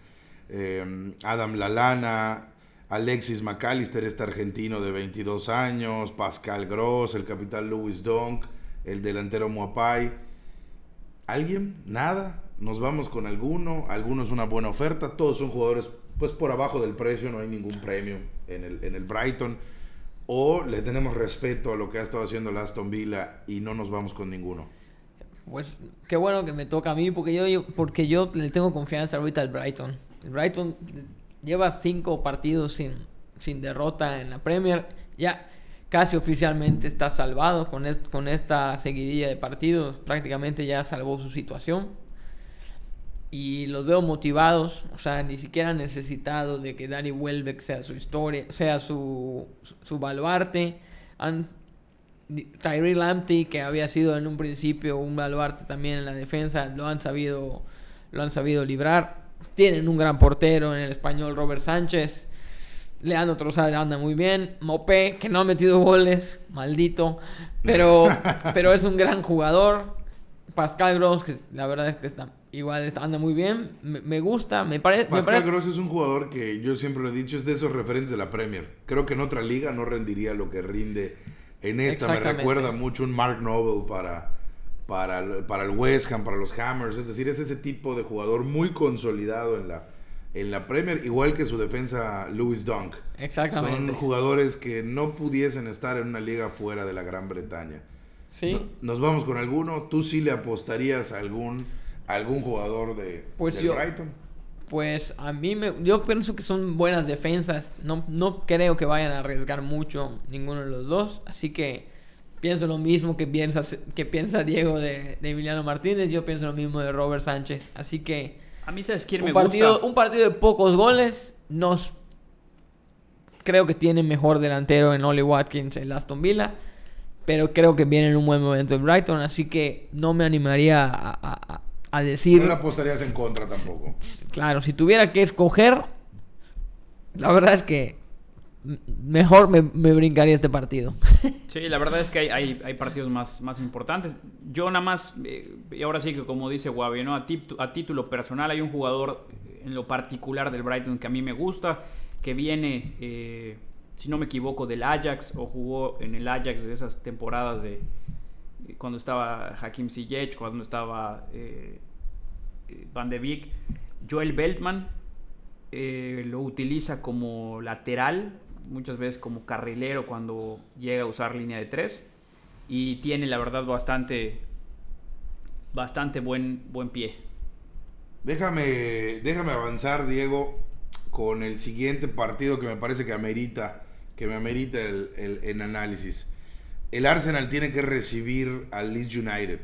em, Adam Lalana, Alexis McAllister, este argentino de 22 años, Pascal Gross, el capitán Louis Donk, el delantero Muapai. ¿Alguien? ¿Nada? nos vamos con alguno, algunos una buena oferta, todos son jugadores pues por abajo del precio, no hay ningún premio en el, en el Brighton, o le tenemos respeto a lo que ha estado haciendo el Aston Villa y no nos vamos con ninguno. Pues qué bueno que me toca a mí, porque yo, porque yo le tengo confianza ahorita al Brighton. El Brighton lleva cinco partidos sin, sin derrota en la Premier, ya casi oficialmente está salvado con, con esta seguidilla de partidos, prácticamente ya salvó su situación y los veo motivados, o sea, ni siquiera necesitado de que Danny Welbeck sea su historia, sea su, su baluarte. Han Tyree Lamptey, que había sido en un principio un baluarte también en la defensa, lo han sabido, lo han sabido librar. Tienen un gran portero en el español, Robert Sánchez. Leandro Trossard anda muy bien. Mopé, que no ha metido goles, maldito. Pero, pero es un gran jugador. Pascal Gross, que la verdad es que está, igual está, anda muy bien. Me, gusta, me, parece Pascal Gross es un jugador que yo siempre lo he dicho, es de esos referentes de la Premier. Creo que en otra liga no rendiría lo que rinde en esta. Me recuerda mucho un Mark Noble para, para, para el West Ham, para los Hammers. Es decir, es ese tipo de jugador muy consolidado en la en la Premier, igual que su defensa Louis Dunk. Exactamente. Son jugadores que no pudiesen estar en una liga fuera de la Gran Bretaña. Sí. nos vamos con alguno. ¿Tú sí le apostarías a algún, algún jugador de pues del Brighton? Pues a mí me, yo pienso que son buenas defensas. No, no creo que vayan a arriesgar mucho ninguno de los dos. Así que pienso lo mismo que piensa, que piensa Diego de, de Emiliano Martínez. Yo pienso lo mismo de Robert Sánchez. Así que a mí, ¿sabes quién un me partido, gusta? Un partido de pocos goles. Nos creo que tiene mejor delantero en Oli Watkins en Aston Villa. Pero creo que viene en un buen momento el Brighton. Así que no me animaría a, a, decir. No le apostarías en contra tampoco. Claro, si tuviera que escoger. La verdad es que mejor me, brincaría este partido. Sí, la verdad es que hay, hay, partidos más, más importantes. Yo nada más, eh, y ahora sí que como dice Guavi, ¿no? a, a título personal hay un jugador en lo particular del Brighton que a mí me gusta, que viene, eh, si no me equivoco, del Ajax o jugó en el Ajax de esas temporadas de cuando estaba Hakim Ziyech, cuando estaba eh, Van de Beek. Joel Beltman lo utiliza como lateral muchas veces como carrilero cuando llega a usar línea de tres y tiene la verdad bastante bastante buen buen pie. Déjame déjame avanzar Diego con el siguiente partido que me parece que amerita que me amerita el, el, análisis. El Arsenal tiene que recibir al Leeds United.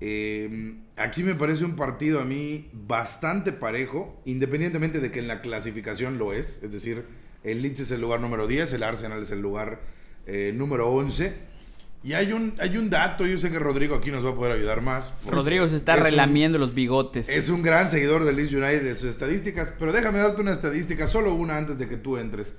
Eh, aquí me parece un partido a mí bastante parejo, independientemente de que en la clasificación lo es, es decir, el Leeds es el lugar número 10, el Arsenal es el lugar eh, número 11. Y hay un, hay un dato, yo sé que Rodrigo aquí nos va a poder ayudar más. Rodrigo se está relamiendo los bigotes. Es un gran seguidor del Leeds United de sus estadísticas, pero déjame darte una estadística, solo una antes de que tú entres.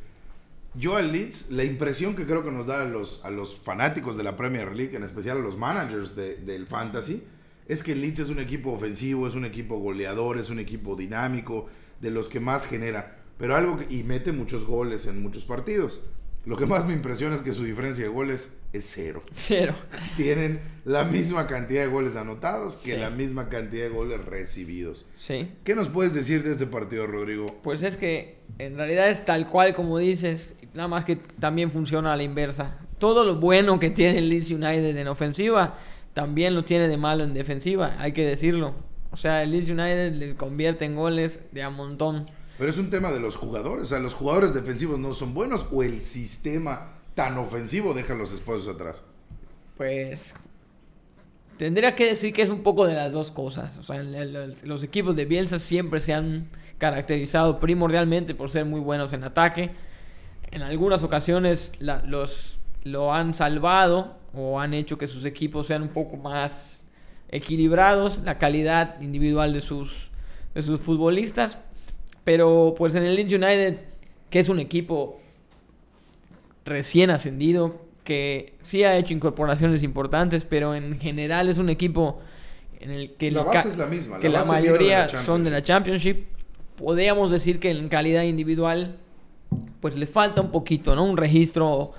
Yo al Leeds, la impresión que creo que nos da a los, a los fanáticos de la Premier League, en especial a los managers del fantasy, es que el Leeds es un equipo ofensivo, es un equipo goleador, es un equipo dinámico, de los que más genera. Pero algo que, y mete muchos goles en muchos partidos. Lo que más me impresiona es que su diferencia de goles es cero. Cero. Tienen la misma cantidad de goles anotados que la misma cantidad de goles recibidos. Sí. ¿Qué nos puedes decir de este partido, Rodrigo? Pues es que en realidad es tal cual como dices, nada más que también funciona a la inversa. Todo lo bueno que tiene el Leeds United en ofensiva, también lo tiene de malo en defensiva, hay que decirlo. O sea, el Leeds United le convierte en goles de a montón. Pero es un tema de los jugadores. O sea, los jugadores defensivos no son buenos o el sistema tan ofensivo deja a los esposos atrás. Pues tendría que decir que es un poco de las dos cosas. O sea, los equipos de Bielsa siempre se han caracterizado primordialmente por ser muy buenos en ataque. En algunas ocasiones los lo han salvado o han hecho que sus equipos sean un poco más equilibrados, la calidad individual de sus, de sus futbolistas, pero pues en el Leeds United, que es un equipo recién ascendido, que sí ha hecho incorporaciones importantes, pero en general es un equipo en el que la, base es la, misma, que la, mayoría son de la Championship. Podríamos decir que en calidad individual, pues les falta un poquito, ¿no? Un registro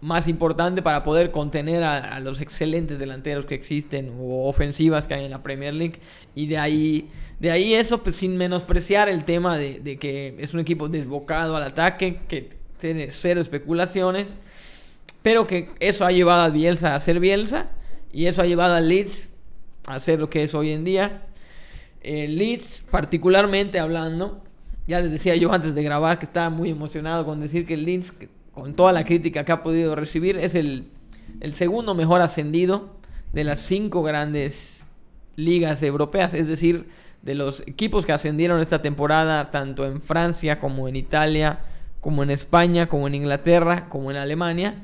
más importante para poder contener a, los excelentes delanteros que existen o ofensivas que hay en la Premier League y de ahí de ahí eso pues, sin menospreciar el tema de, de, que es un equipo desbocado al ataque que tiene cero especulaciones pero que eso ha llevado a Bielsa a ser Bielsa y eso ha llevado a Leeds a ser lo que es hoy en día el Leeds particularmente hablando ya les decía yo antes de grabar que estaba muy emocionado con decir que el Leeds con toda la crítica que ha podido recibir, es el, el segundo mejor ascendido de las cinco grandes ligas europeas, es decir, de los equipos que ascendieron esta temporada, tanto en Francia como en Italia, como en España, como en Inglaterra, como en Alemania.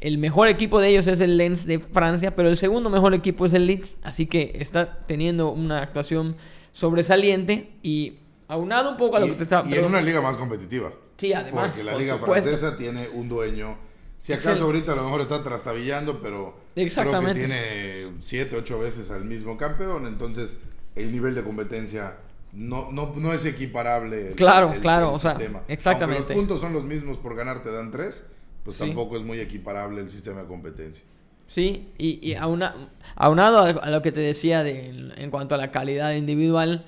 el mejor equipo de ellos es el Lens de Francia, pero el segundo mejor equipo es el Leeds, así que está teniendo una actuación sobresaliente y aunado un poco a lo Y, que te estaba... y en una liga más competitiva. Sí, además. Porque la por liga supuesto. francesa tiene un dueño. Si acaso ahorita a lo mejor está trastabillando, pero Exactamente. creo que tiene siete, ocho veces al mismo campeón. Entonces, el nivel de competencia no, no, no es equiparable. el- Claro, el- claro, el o sea, sistema. exactamente. Aunque los puntos son los mismos por ganar, te dan tres, pues Sí. tampoco es muy equiparable el sistema de competencia. Sí, y, y auna- aunado a, a lo que te decía de, en cuanto a la calidad individual,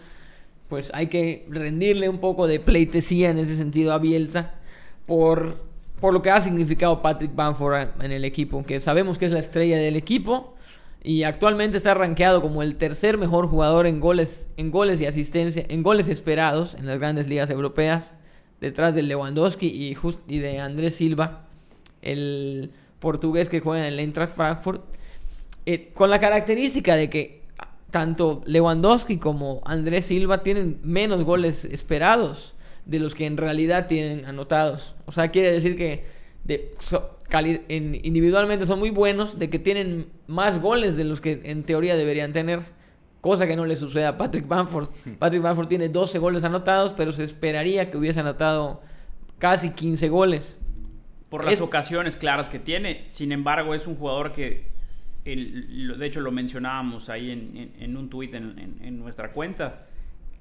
pues hay que rendirle un poco de pleitesía en ese sentido a Bielsa por, por lo que ha significado Patrick Bamford en el equipo, que sabemos que es la estrella del equipo y actualmente está rankeado como el tercer mejor jugador en goles, en goles y asistencia, en goles esperados en las grandes ligas europeas, detrás de Lewandowski y, just- y de Andrés Silva, el portugués que juega en el Eintracht Frankfurt, eh, con la característica de que tanto Lewandowski como Andrés Silva tienen menos goles esperados de los que en realidad tienen anotados. O sea, quiere decir que de, so- cali- en- individualmente son muy buenos, de que tienen más goles de los que en teoría deberían tener. Cosa que no le sucede a Patrick Bamford. Patrick Bamford tiene 12 goles anotados, pero se esperaría que hubiese anotado casi 15 goles. Por las Es- ocasiones claras que tiene. Sin embargo, es un jugador que, el- de hecho, lo mencionábamos ahí en, en- en un tuit en, en- en nuestra cuenta,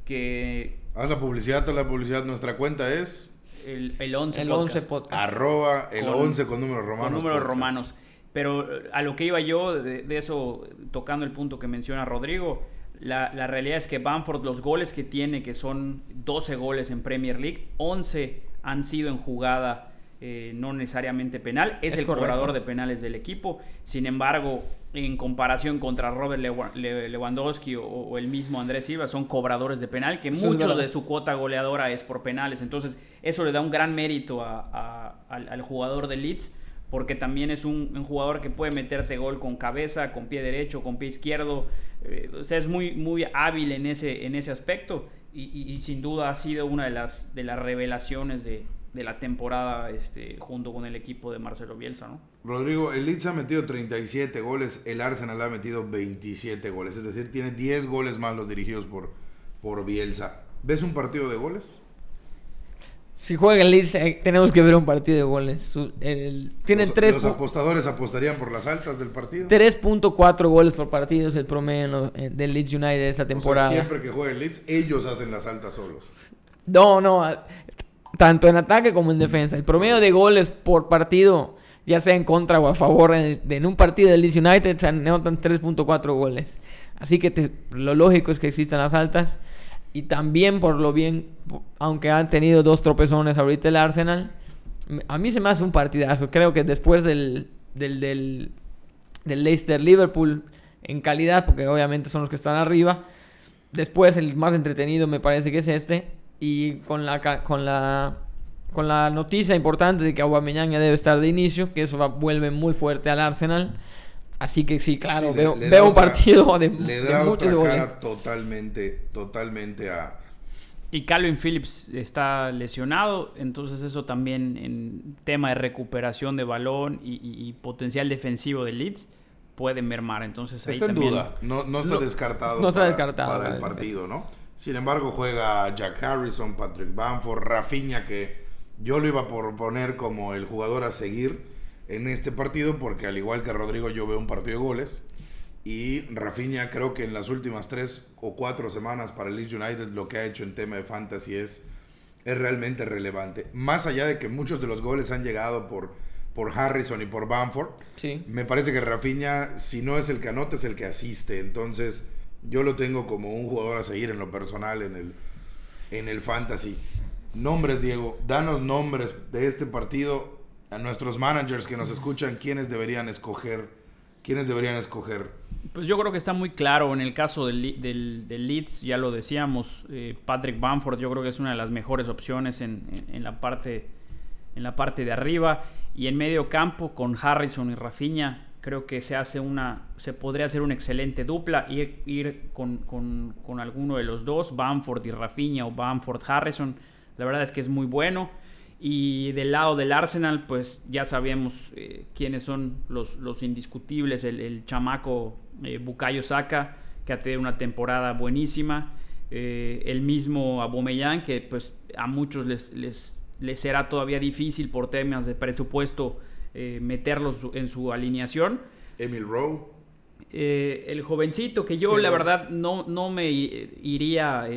que Haz la publicidad, haz la publicidad. Nuestra cuenta es el, el 11 El podcast, 11 podcast. arroba el Con- 11 con números romanos. con números podcast. romanos. Pero eh, a lo que iba yo, de, de eso, tocando el punto que menciona Rodrigo, la, la realidad es que Bamford, los goles que tiene, que son 12 goles en Premier League, 11 han sido en jugada eh, no necesariamente penal. Es, Es el correcto. cobrador de penales del equipo. Sin embargo, en comparación contra Robert Lewa- Le- Lewandowski o, o el mismo Andrés Silva, son cobradores de penal, que Eso mucho de su cuota goleadora es por penales. Entonces, eso le da un gran mérito a- a- al, al jugador de Leeds, porque también es un, un jugador que puede meterte gol con cabeza, con pie derecho, con pie izquierdo. Eh, o sea, es muy, muy hábil en ese, en ese aspecto y, y- y sin duda ha sido una de las, de las revelaciones de, de la temporada este, junto con el equipo de Marcelo Bielsa, ¿no? Rodrigo, el Leeds ha metido 37 goles, el Arsenal ha metido 27 goles, es decir, tiene 10 goles más los dirigidos por, por Bielsa. ¿Ves un partido de goles? Si juega el Leeds, eh, tenemos que ver un partido de goles. Su- el- tienen los, tres los apostadores apostarían por las altas del partido. 3.4 goles por partido es el promedio eh, del Leeds United esta O sea, temporada. siempre que juega el Leeds, ellos hacen las altas solos. No, no. Tanto en ataque como en defensa. El promedio de goles por partido, ya sea en contra o a favor, en, un partido del Leeds United se anotan 3.4 goles. Así que lo lógico es que existan las altas. Y también por lo bien, aunque han tenido dos tropezones ahorita el Arsenal, a mí se me hace un partidazo. Creo que después del, del, del, del Leicester Liverpool en calidad, porque obviamente son los que están arriba. Después el más entretenido me parece que es este. Y con la, ca- con la, con la noticia importante de que Aubameyang ya debe estar de inicio, que eso va- vuelve muy fuerte al Arsenal. Así que sí, claro, Le- veo, le veo un otra- partido de, Le de da muchos otra cara totalmente, totalmente a... Y Calvin Phillips está lesionado, entonces eso también en tema de recuperación de balón y, y- y potencial defensivo de Leeds puede mermar. Entonces ahí Está en también duda, no, no está No- descartado, no está para, descartado, para el partido, ¿no? Sin embargo, juega Jack Harrison, Patrick Bamford, Rafinha, que yo lo iba por poner como el jugador a seguir en este partido, porque al igual que Rodrigo, yo veo un partido de goles. Y Rafinha creo que en las últimas tres o cuatro semanas para el Leeds United lo que ha hecho en tema de fantasy es, es realmente relevante. Más allá de que muchos de los goles han llegado por, por Harrison y por Bamford, Sí. me parece que Rafinha, si no es el que anota, es el que asiste. Entonces, yo lo tengo como un jugador a seguir en lo personal, en el, en el fantasy. Nombres, Diego. Danos nombres de este partido a nuestros managers que nos escuchan. ¿Quiénes deberían escoger? ¿Quiénes deberían escoger? Pues yo creo que está muy claro en el caso del, del, del Leeds, ya lo decíamos, eh, Patrick Bamford yo creo que es una de las mejores opciones en, en- en la, parte, en la parte de arriba y en medio campo con Harrison y Rafinha creo que se hace una se podría hacer una excelente dupla ir, ir con, con- con alguno de los dos Bamford y Rafinha o Bamford Harrison la verdad es que es muy bueno Y del lado del Arsenal, pues ya sabemos eh, quiénes son los, los indiscutibles. El, chamaco eh, Bukayo Saka, que ha tenido una temporada buenísima. Eh, el mismo Aubameyang, que pues a muchos les, les, les, será todavía difícil por temas de presupuesto meterlos en su alineación. Emil Rowe. el jovencito, que yo la verdad no, no me iría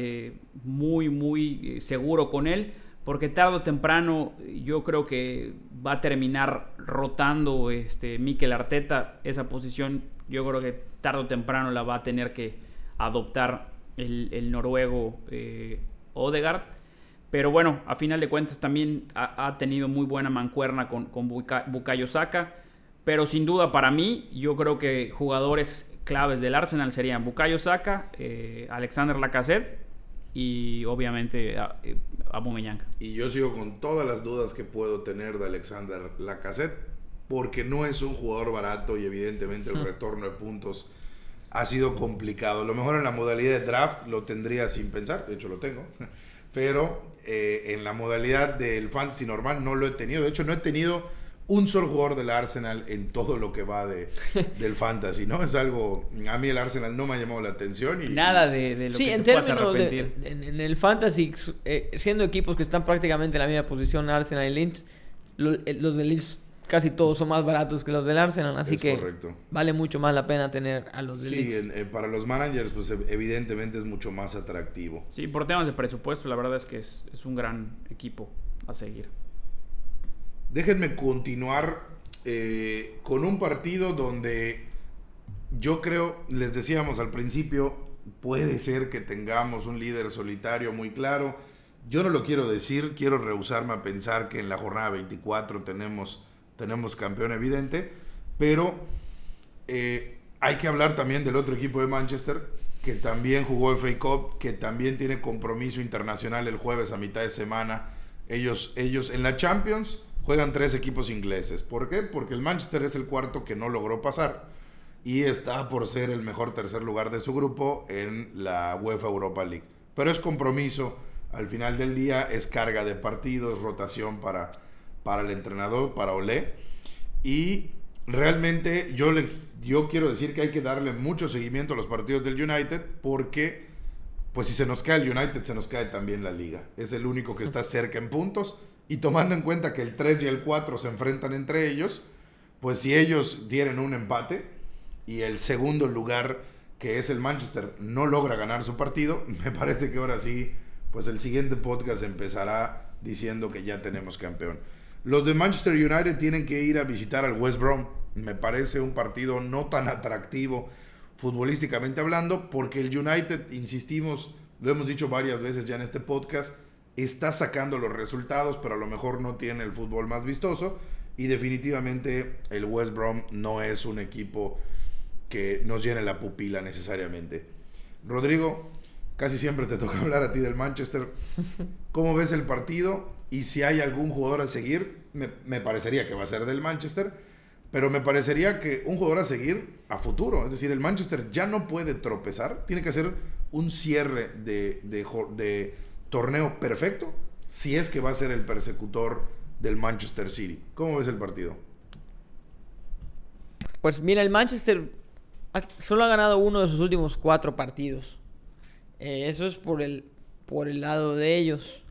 muy, muy seguro con él porque tarde o temprano yo creo que va a terminar rotando este Mikel Arteta esa posición. Yo creo que tarde o temprano la va a tener que adoptar el, noruego eh, Odegaard. Pero bueno, a final de cuentas también ha, tenido muy buena mancuerna con, con Bukayo Saka. Pero sin duda para mí, yo creo que jugadores claves del Arsenal serían Bukayo Saka, eh, Alexander Lacazette y obviamente a, eh, Y yo sigo con todas las dudas que puedo tener de Alexander Lacazette, porque no es un jugador barato y evidentemente el retorno de puntos ha sido complicado. Lo mejor en la modalidad de draft lo tendría sin pensar, de hecho lo tengo, pero eh, en la modalidad del fantasy normal no lo he tenido. De hecho, no he tenido un solo jugador del Arsenal en todo lo que va de, del fantasy, ¿no? Es algo, a mí el Arsenal no me ha llamado la atención. Y, Nada de, de lo sí, que en te términos de, en, el fantasy, eh, siendo equipos que están prácticamente en la misma posición, Arsenal y Lynch, eh, los de Lynch casi todos son más baratos que los del Arsenal, así que vale mucho más la pena tener a los de Sí, eh, para los managers, pues evidentemente es mucho más atractivo. Sí, por temas de presupuesto, la verdad es que es, es un gran equipo a seguir. Déjenme continuar eh, con un partido donde yo creo, les decíamos al principio, puede ser que tengamos un líder solitario muy claro. Yo no lo quiero decir, quiero rehusarme a pensar que en la jornada 24 tenemos, tenemos campeón evidente, pero eh, hay que hablar también del otro equipo de Manchester, que también jugó FA Cup, que también tiene compromiso internacional el jueves a mitad de semana. Ellos, ellos en la Champions juegan tres equipos ingleses. ¿Por qué? Porque el Manchester es el cuarto que no logró pasar y está por ser el mejor tercer lugar de su grupo en la UEFA Europa League. Pero es compromiso, al final del día es carga de partidos, rotación para, para el entrenador, para Olé. Y realmente yo, le, yo quiero decir que hay que darle mucho seguimiento a los partidos del United porque pues si se nos cae el United se nos cae también la liga. Es el único que está cerca en puntos y tomando en cuenta que el 3 y el 4 se enfrentan entre ellos, pues si ellos tienen un empate y el segundo lugar, que es el Manchester, no logra ganar su partido, me parece que ahora sí, pues el siguiente podcast empezará diciendo que ya tenemos campeón. Los de Manchester United tienen que ir a visitar al West Brom. Me parece un partido no tan atractivo futbolísticamente hablando, porque el United, insistimos, lo hemos dicho varias veces ya en este podcast, está sacando los resultados, pero a lo mejor no tiene el fútbol más vistoso. Y definitivamente el West Brom no es un equipo que nos llene la pupila necesariamente. Rodrigo, casi siempre te toca hablar a ti del Manchester. ¿Cómo ves el partido? Y si hay algún jugador a seguir, me, parecería que va a ser del Manchester, pero me parecería que un jugador a seguir a futuro, es decir, el Manchester ya no puede tropezar, tiene que hacer un cierre de, de torneo perfecto si es que va a ser el persecutor del Manchester City. ¿Cómo ves el partido? Pues mira, el Manchester solo ha ganado uno de sus últimos cuatro partidos. Eh, eso es por el, por el lado de ellos.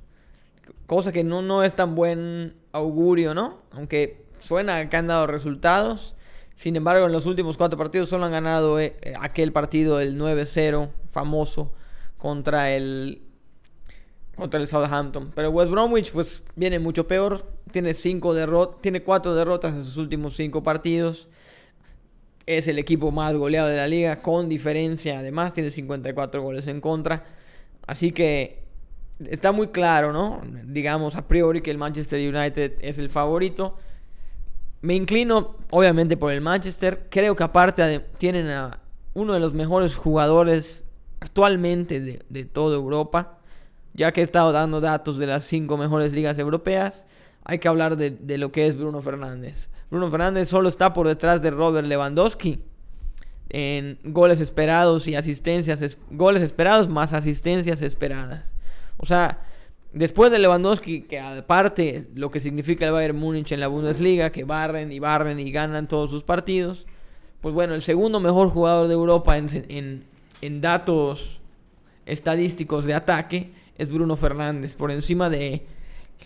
Cosa que no, no es tan buen augurio, ¿no? Aunque suena que han dado resultados. Sin embargo, en los últimos cuatro partidos solo han ganado eh, aquel partido, el 9-0 famoso, contra el contra el Southampton. Pero West Bromwich pues viene mucho peor. Tiene, cinco tiene cuatro derrotas en sus últimos cinco partidos. Es el equipo más goleado de la liga con diferencia. Además tiene 54 goles en contra. Así que está muy claro, ¿no? Digamos a priori que el Manchester United es el favorito. Me inclino obviamente por el Manchester. Creo que aparte tienen a uno de los mejores jugadores actualmente de, de toda Europa ya que he estado dando datos de las cinco mejores ligas europeas, hay que hablar de, lo que es Bruno Fernández. Bruno Fernández solo está por detrás de Robert Lewandowski en goles esperados y asistencias, goles esperados más asistencias esperadas. O sea, después de Lewandowski, que aparte lo que significa el Bayern Múnich en la Bundesliga, que barren y barren y ganan todos sus partidos, pues bueno, el segundo mejor jugador de Europa en, en datos estadísticos de ataque es Bruno Fernández, por encima de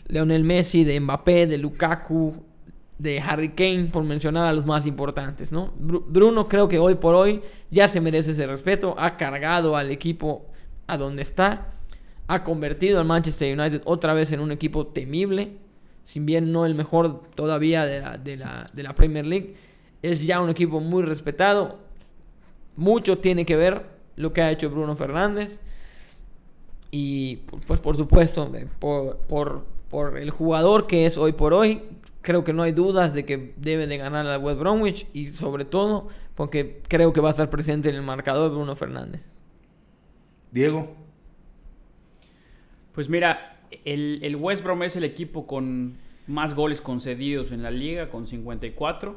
Leonel Messi, de Mbappé, de Lukaku, de Harry Kane, por mencionar a los más importantes, ¿no? Bruno creo que hoy por hoy ya se merece ese respeto, ha cargado al equipo a donde está, ha convertido al Manchester United otra vez en un equipo temible, si bien no el mejor todavía de la, Premier League, es ya un equipo muy respetado, mucho tiene que ver lo que ha hecho Bruno Fernández, y pues por supuesto, por, por, por el jugador que es hoy por hoy, creo que no hay dudas de que debe de ganar la West Bromwich y sobre todo porque creo que va a estar presente en el marcador Bruno Fernández. Diego. Pues mira, el, West Brom es el equipo con más goles concedidos en la liga, con 54.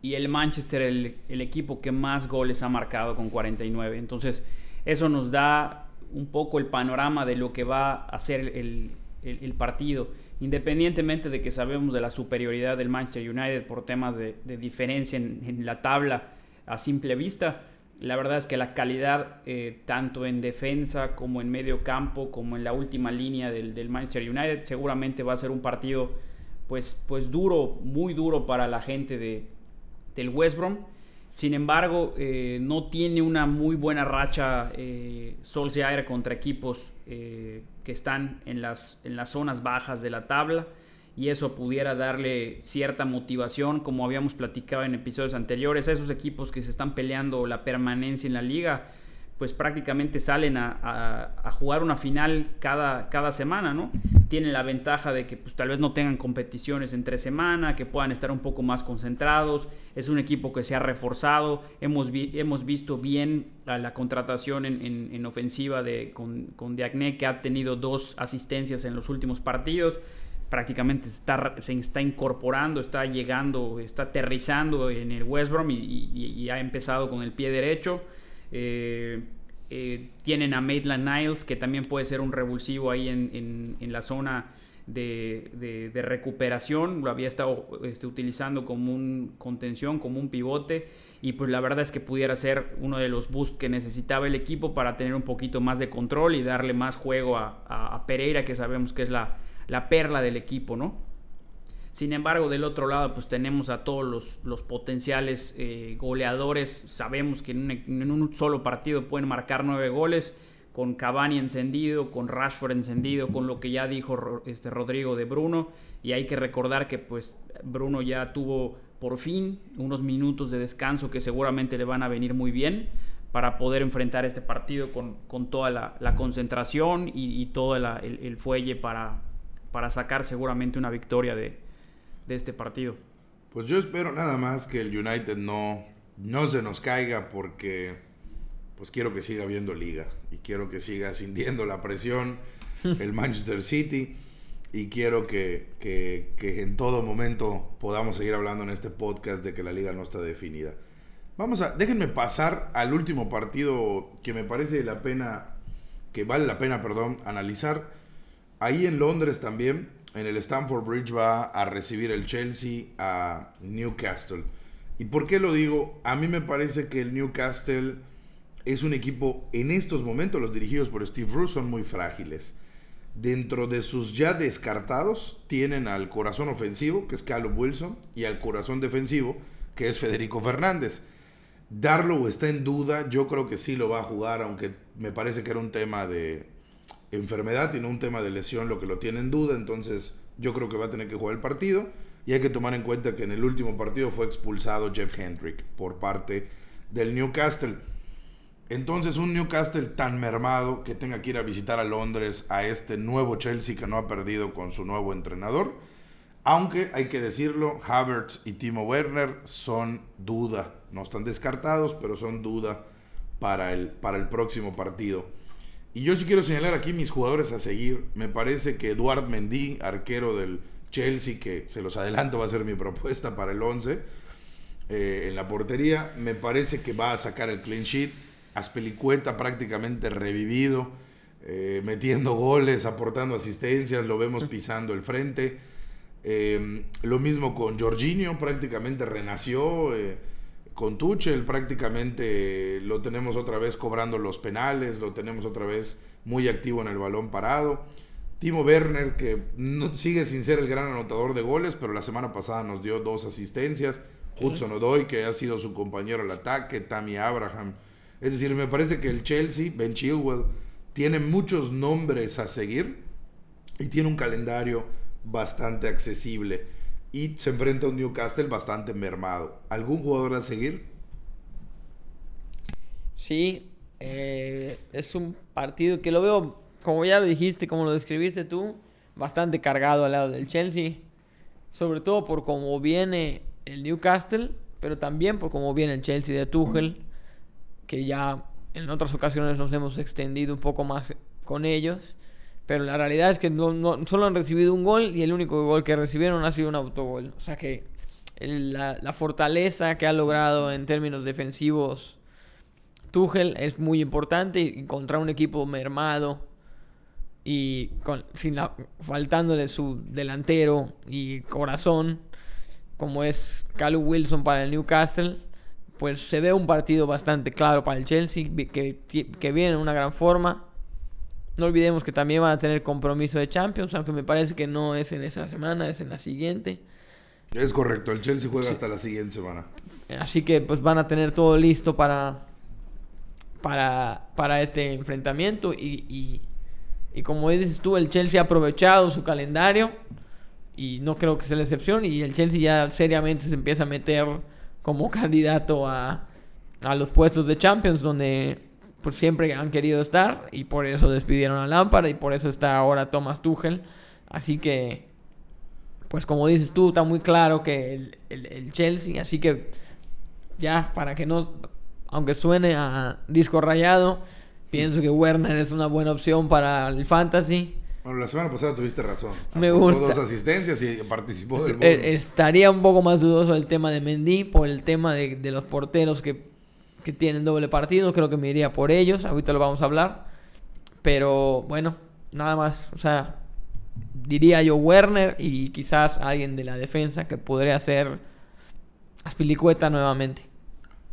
Y el Manchester, el, el equipo que más goles ha marcado con 49. Entonces, eso nos da un poco el panorama de lo que va a ser el, partido, independientemente de que sabemos de la superioridad del Manchester United por temas de, diferencia en, la tabla a simple vista. La verdad es que la calidad, eh, tanto en defensa como en medio campo, como en la última línea del, del, Manchester United, seguramente va a ser un partido pues, pues duro, muy duro para la gente de, del West Brom. Sin embargo, eh, no tiene una muy buena racha eh, Solskjaer contra equipos eh, que están en las, en las zonas bajas de la tabla y eso pudiera darle cierta motivación, como habíamos platicado en episodios anteriores, a esos equipos que se están peleando la permanencia en la liga pues prácticamente salen a, jugar una final cada, cada semana, ¿no? Tienen la ventaja de que pues, tal vez no tengan competiciones entre semana, que puedan estar un poco más concentrados. Es un equipo que se ha reforzado. Hemos, hemos visto bien la, contratación en, ofensiva de, con, con Diagne, que ha tenido dos asistencias en los últimos partidos. Prácticamente está, se está incorporando, está llegando, está aterrizando en el West Brom y, ha empezado con el pie derecho. Eh, eh, tienen a Maitland Niles, que también puede ser un revulsivo ahí en, la zona de, recuperación. Lo había estado este, utilizando como un contención, como un pivote. Y pues la verdad es que pudiera ser uno de los boosts que necesitaba el equipo para tener un poquito más de control y darle más juego a, Pereira, que sabemos que es la, la perla del equipo, ¿no? Sin embargo, del otro lado, pues tenemos a todos los, potenciales eh, goleadores. Sabemos que en un, solo partido pueden marcar nueve goles. Con Cavani encendido, con Rashford encendido, con lo que ya dijo este Rodrigo de Bruno. Y hay que recordar que pues Bruno ya tuvo por fin unos minutos de descanso que seguramente le van a venir muy bien para poder enfrentar este partido con, toda la, concentración y, todo el, el, fuelle para, para sacar seguramente una victoria de, de este partido? Pues yo espero nada más que el United no, no se nos caiga porque pues quiero que siga viendo liga y quiero que siga sintiendo la presión el Manchester City y quiero que, que, que, en todo momento podamos seguir hablando en este podcast de que la liga no está definida. Vamos a, déjenme pasar al último partido que me parece la pena, que vale la pena, perdón, analizar. Ahí en Londres también, en el Stamford Bridge va a recibir el Chelsea a Newcastle. ¿Y por qué lo digo? A mí me parece que el Newcastle es un equipo, en estos momentos los dirigidos por Steve Bruce son muy frágiles. Dentro de sus ya descartados tienen al corazón ofensivo, que es Callum Wilson, y al corazón defensivo, que es Federico Fernández. Darlow está en duda, yo creo que sí lo va a jugar, aunque me parece que era un tema de, enfermedad y no un tema de lesión lo que lo tiene en duda. Entonces yo creo que va a tener que jugar el partido. Y hay que tomar en cuenta que en el último partido fue expulsado Jeff Hendrick por parte del Newcastle. Entonces un Newcastle tan mermado que tenga que ir a visitar a Londres a este nuevo Chelsea que no ha perdido con su nuevo entrenador. Aunque hay que decirlo, Havertz y Timo Werner son duda. No están descartados, pero son duda para el, para el próximo partido. Y yo sí quiero señalar aquí mis jugadores a seguir. Me parece que Eduard Mendy, arquero del Chelsea, que se los adelanto va a ser mi propuesta para el 11, eh, en la portería, me parece que va a sacar el clean sheet. Aspelicueta prácticamente revivido. eh, metiendo goles, aportando asistencias, lo vemos pisando el frente. Eh, lo mismo con Jorginho, prácticamente renació. Con Tuchel, prácticamente lo tenemos otra vez cobrando los penales, lo tenemos otra vez muy activo en el balón parado. Timo Werner, que no, sigue sin ser el gran anotador de goles, pero la semana pasada nos dio dos asistencias. Hudson Odoy, que ha sido su compañero al ataque, Tammy Abraham. Es decir, me parece que el Chelsea, Ben Chilwell, tiene muchos nombres a seguir y tiene un calendario bastante accesible. Y se enfrenta a un Newcastle bastante mermado. ¿Algún jugador a seguir? Sí, eh, es un partido que lo veo, como ya lo dijiste, como lo describiste tú, bastante cargado al lado del Chelsea. Sobre todo por cómo viene el Newcastle, pero también por cómo viene el Chelsea de Tuchel, que ya en otras ocasiones nos hemos extendido un poco más con ellos. Pero la realidad es que no, solo han recibido un gol y el único gol que recibieron ha sido un autogol. O sea que la, fortaleza que ha logrado en términos defensivos Tuchel es muy importante encontrar un equipo mermado y sin faltándole su delantero y corazón como es Callum Wilson para el Newcastle, pues se ve un partido bastante claro para el Chelsea, que viene en una gran forma. No olvidemos que también van a tener compromiso de Champions, aunque me parece que no es en esa semana, es en la siguiente. Es correcto, el Chelsea juega hasta la siguiente semana. Así que pues van a tener todo listo para, para, para este enfrentamiento. Y, y, y como dices tú, el Chelsea ha aprovechado su calendario y no creo que sea la excepción. Y el Chelsea ya seriamente se empieza a meter como candidato a, a los puestos de Champions, donde pues siempre han querido estar y por eso despidieron a Lampard y por eso está ahora Thomas Tuchel. Así que, pues como dices tú, está muy claro que el, el, Chelsea, así que ya, para que no, aunque suene a disco rayado, pienso que Werner es una buena opción para el fantasy. Bueno, la semana pasada tuviste razón. Me gusta. dos asistencias y participó del eh, Estaría un poco más dudoso el tema de Mendy por el tema de, de los porteros que que tienen doble partido. Creo que me iría por ellos. Ahorita lo vamos a hablar. Pero bueno, nada más. O sea, diría yo Werner y quizás alguien de la defensa que podría ser Aspilicueta nuevamente.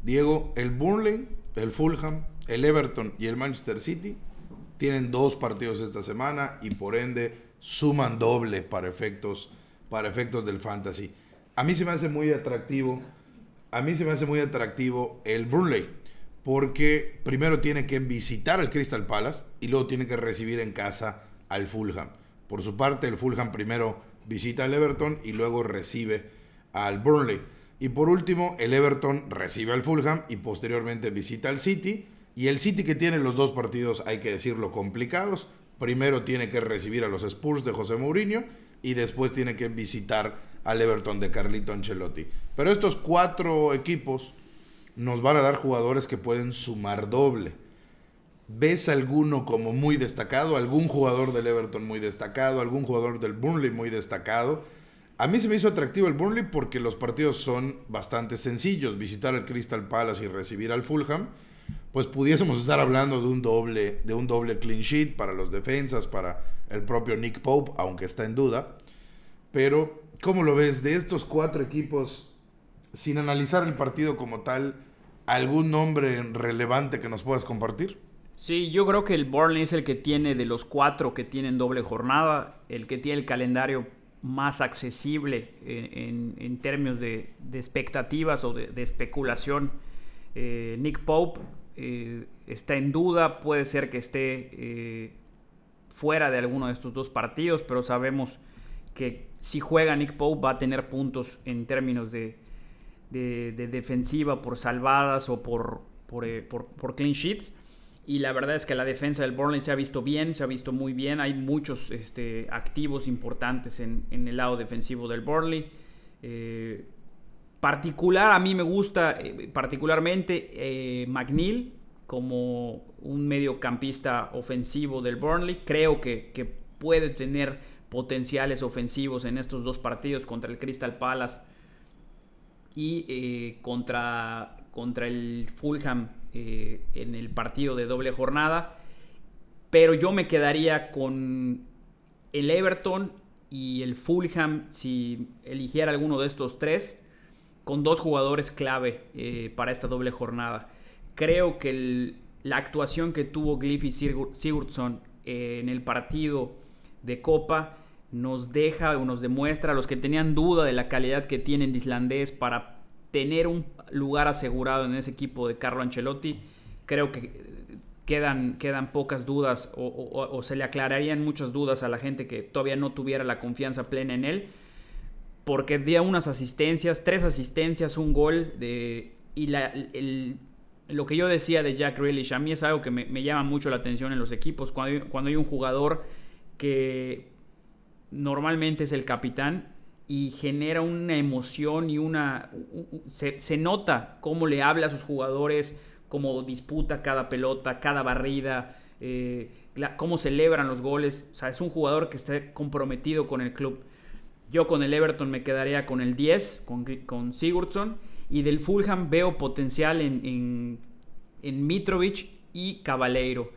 Diego, el Burnley, el Fulham, el Everton y el Manchester City tienen dos partidos esta semana y por ende suman doble para efectos, para efectos del fantasy. A mí se me hace muy atractivo a mí se me hace muy atractivo el Burnley, porque primero tiene que visitar al Crystal Palace y luego tiene que recibir en casa al Fulham. Por su parte, el Fulham primero visita al Everton y luego recibe al Burnley. Y por último, el Everton recibe al Fulham y posteriormente visita al City. Y el City que tiene los dos partidos, hay que decirlo, complicados. Primero tiene que recibir a los Spurs de José Mourinho y después tiene que visitar al Everton de Carlito Ancelotti. Pero estos cuatro equipos nos van a dar jugadores que pueden sumar doble. ¿Ves alguno como muy destacado? ¿Algún jugador del Everton muy destacado? ¿Algún jugador del Burnley muy destacado? A mí se me hizo atractivo el Burnley porque los partidos son bastante sencillos. Visitar al Crystal Palace y recibir al Fulham, pues pudiésemos estar hablando de un doble, de un doble clean sheet para los defensas, para el propio Nick Pope, aunque está en duda. Pero, ¿cómo lo ves? De estos cuatro equipos, sin analizar el partido como tal, ¿algún nombre relevante que nos puedas compartir? Sí, yo creo que el Burnley es el que tiene de los cuatro que tienen doble jornada, el que tiene el calendario más accesible en, términos de, expectativas o de, especulación. Eh, Nick Pope eh, está en duda, puede ser que esté eh, fuera de alguno de estos dos partidos, pero sabemos que si juega Nick Pope va a tener puntos en términos de, defensiva por salvadas o eh, por, por, clean sheets. Y la verdad es que la defensa del Burnley se ha visto bien, se ha visto muy bien. Hay muchos este, activos importantes en, el lado defensivo del Burnley. Eh, particular, a mí me gusta eh, particularmente eh, McNeil como un mediocampista ofensivo del Burnley. Creo que, que puede tener potenciales ofensivos en estos dos partidos contra el Crystal Palace y eh, contra, contra el Fulham eh, en el partido de doble jornada. pero yo me quedaría con el Everton y el Fulham, si eligiera alguno de estos tres, con dos jugadores clave eh, para esta doble jornada. Creo que la actuación que tuvo Gliffy Sigurdsson en el partido de Copa nos deja o nos demuestra a los que tenían duda de la calidad que tiene el islandés para tener un lugar asegurado en ese equipo de Carlo Ancelotti. Creo que quedan, quedan pocas dudas o, se le aclararían muchas dudas a la gente que todavía no tuviera la confianza plena en él. Porque dio unas asistencias, tres asistencias, un gol de, y la, lo que yo decía de Jack Grealish, a mí es algo que me, llama mucho la atención en los equipos. Cuando cuando hay un jugador que normalmente es el capitán y genera una emoción y una... Se, nota cómo le habla a sus jugadores, cómo disputa cada pelota, cada barrida, eh, cómo celebran los goles. O sea, es un jugador que está comprometido con el club. Yo con el Everton me quedaría con el 10, con, Sigurdsson. Y del Fulham veo potencial en, en, Mitrovic y Cabaleiro.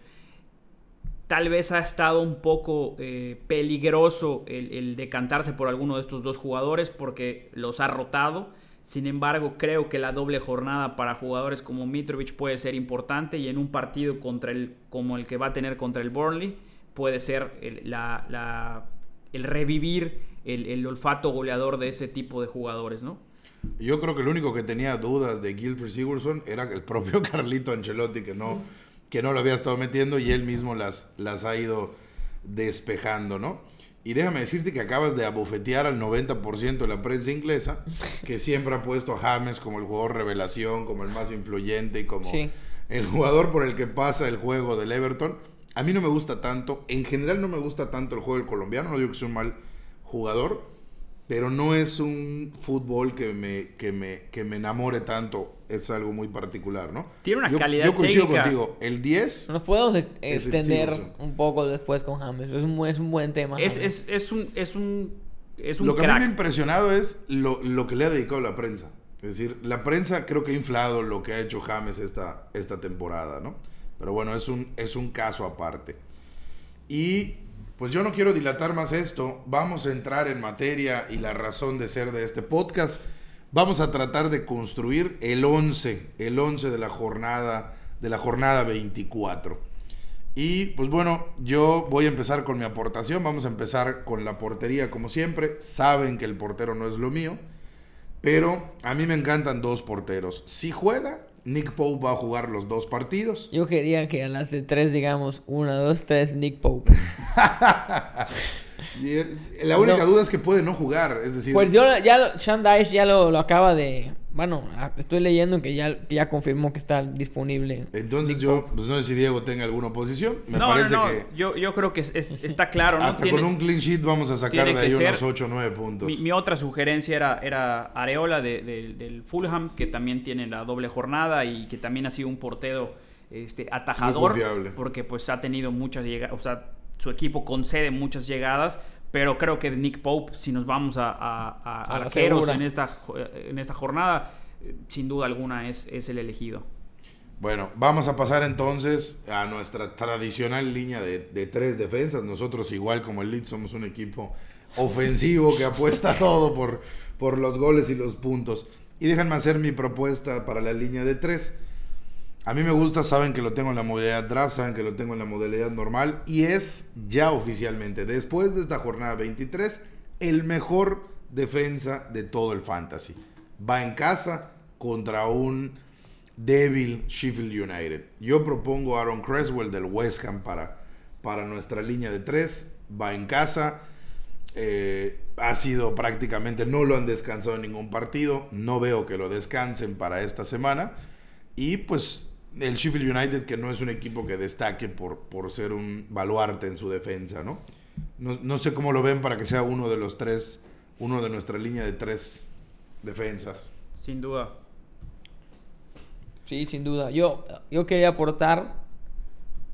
Tal vez ha estado un poco eh, peligroso el, decantarse por alguno de estos dos jugadores porque los ha rotado sin embargo, creo que la doble jornada para jugadores como Mitrovic puede ser importante y en un partido contra el, como el que va a tener contra el Burnley puede ser el, la, el revivir el, olfato goleador de ese tipo de jugadores, ¿no? Yo creo que el único que tenía dudas de Gilfrey Sigurdsson era el propio Carlito Ancelotti que no, que no lo había estado metiendo y él mismo las, las ha ido despejando, ¿no? Y déjame decirte que acabas de abofetear al 90% de la prensa inglesa, que siempre ha puesto a James como el jugador revelación, como el más influyente y como el jugador por el que pasa el juego del Everton. A mí no me gusta tanto, en general no me gusta tanto el juego del colombiano, no digo que sea un mal jugador, pero no es un fútbol que me, que me, que me enamore tanto. Es algo muy particular, ¿no? Tiene una calidad Yo coincido contigo. El 10... Nos podemos extender un poco después con James. Es un, es un buen tema. Es, es, es, un... Es un, es un lo que a mí me ha impresionado es lo, lo, que le ha dedicado la prensa. Es decir, la prensa creo que ha inflado lo que ha hecho James esta, esta temporada, ¿no? Pero bueno, es un, es un caso aparte. Y pues yo no quiero dilatar más esto, vamos a entrar en materia y la razón de ser de este podcast. Vamos a tratar de construir el 11, el 11 de la jornada de la jornada 24. Y pues bueno, yo voy a empezar con mi aportación, vamos a empezar con la portería como siempre. Saben que el portero no es lo mío, pero a mí me encantan dos porteros. Si juega, Nick Pope va a jugar los dos partidos. Yo quería que a las de tres digamos, una, dos, tres, Nick Pope. Eh, la única duda es que puede no jugar, es decir... Pues yo ya, Sean Dice ya lo, acaba de... Bueno, estoy leyendo que ya, ya confirmó que está disponible. Entonces yo, pues no sé si Diego tenga alguna oposición. Me no, parece no, no. Que yo, yo creo que está claro. ¿no? Hasta con un clean sheet vamos a sacar de ahí unos 8 o 9 puntos. Mi, otra sugerencia era, era Areola del Fulham, que también tiene la doble jornada y que también ha sido un portero este, atajador. Porque pues ha tenido muchas llegadas, o sea, su equipo concede muchas llegadas, pero creo que Nick Pope, si nos vamos a, a, arqueros en esta, en esta jornada, sin duda alguna es, es el elegido. Bueno, vamos a pasar entonces a nuestra tradicional línea de, de, tres defensas. Nosotros, igual como el Leeds, somos un equipo ofensivo que apuesta todo por, por los goles y los puntos. Y déjenme hacer mi propuesta para la línea de tres. A mí me gusta, saben que lo tengo en la modalidad draft, saben que lo tengo en la modalidad normal y es ya oficialmente, después de esta jornada 23, el mejor defensa de todo el fantasy. Va en casa contra un débil Sheffield United. Yo propongo a Aaron Creswell del West Ham para, para nuestra línea de tres. Va en casa. Eh, ha sido prácticamente, no lo han descansado en ningún partido. No veo que lo descansen para esta semana. Y pues el Sheffield United, que no es un equipo que destaque por, por ser un baluarte en su defensa, ¿no? ¿no? sé cómo lo ven para que sea uno de los tres, uno de nuestra línea de tres defensas. Sin duda. Sí, sin duda. Yo, yo quería aportar,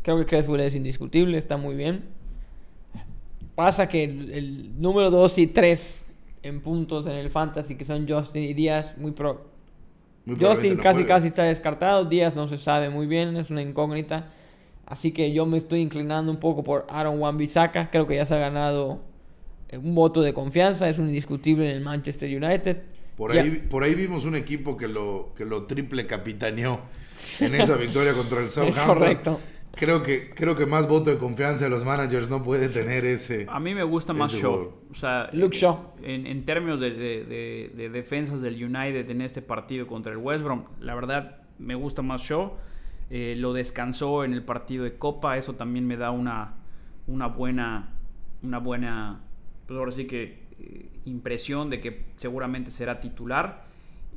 creo que Creswell es indiscutible, está muy bien. Pasa que el, número 2 y 3 en puntos en el fantasy, que son Justin y Díaz, muy pro, Justin casi casi está descartado. Díaz no se sabe muy bien, es una incógnita. Así que yo me estoy inclinando un poco por Aaron Wan-Bissaka. Creo que ya se ha ganado eh, un voto de confianza. Es un indiscutible en el Manchester United. Por ahí, por ahí vimos un equipo que lo, que lo triple capitaneó en esa victoria contra el Es Southampton. correcto. Creo que, creo que más voto de confianza de los managers no puede tener ese. A mí me gusta más Shaw. O sea, Luke Shaw. En, en términos de, de- de- de defensas del United en este partido contra el West Brom, la verdad me gusta más Shaw. Eh, lo descansó en el partido de Copa. Eso también me da una, una buena, una buena, pues ahora sí que eh, impresión de que seguramente será titular.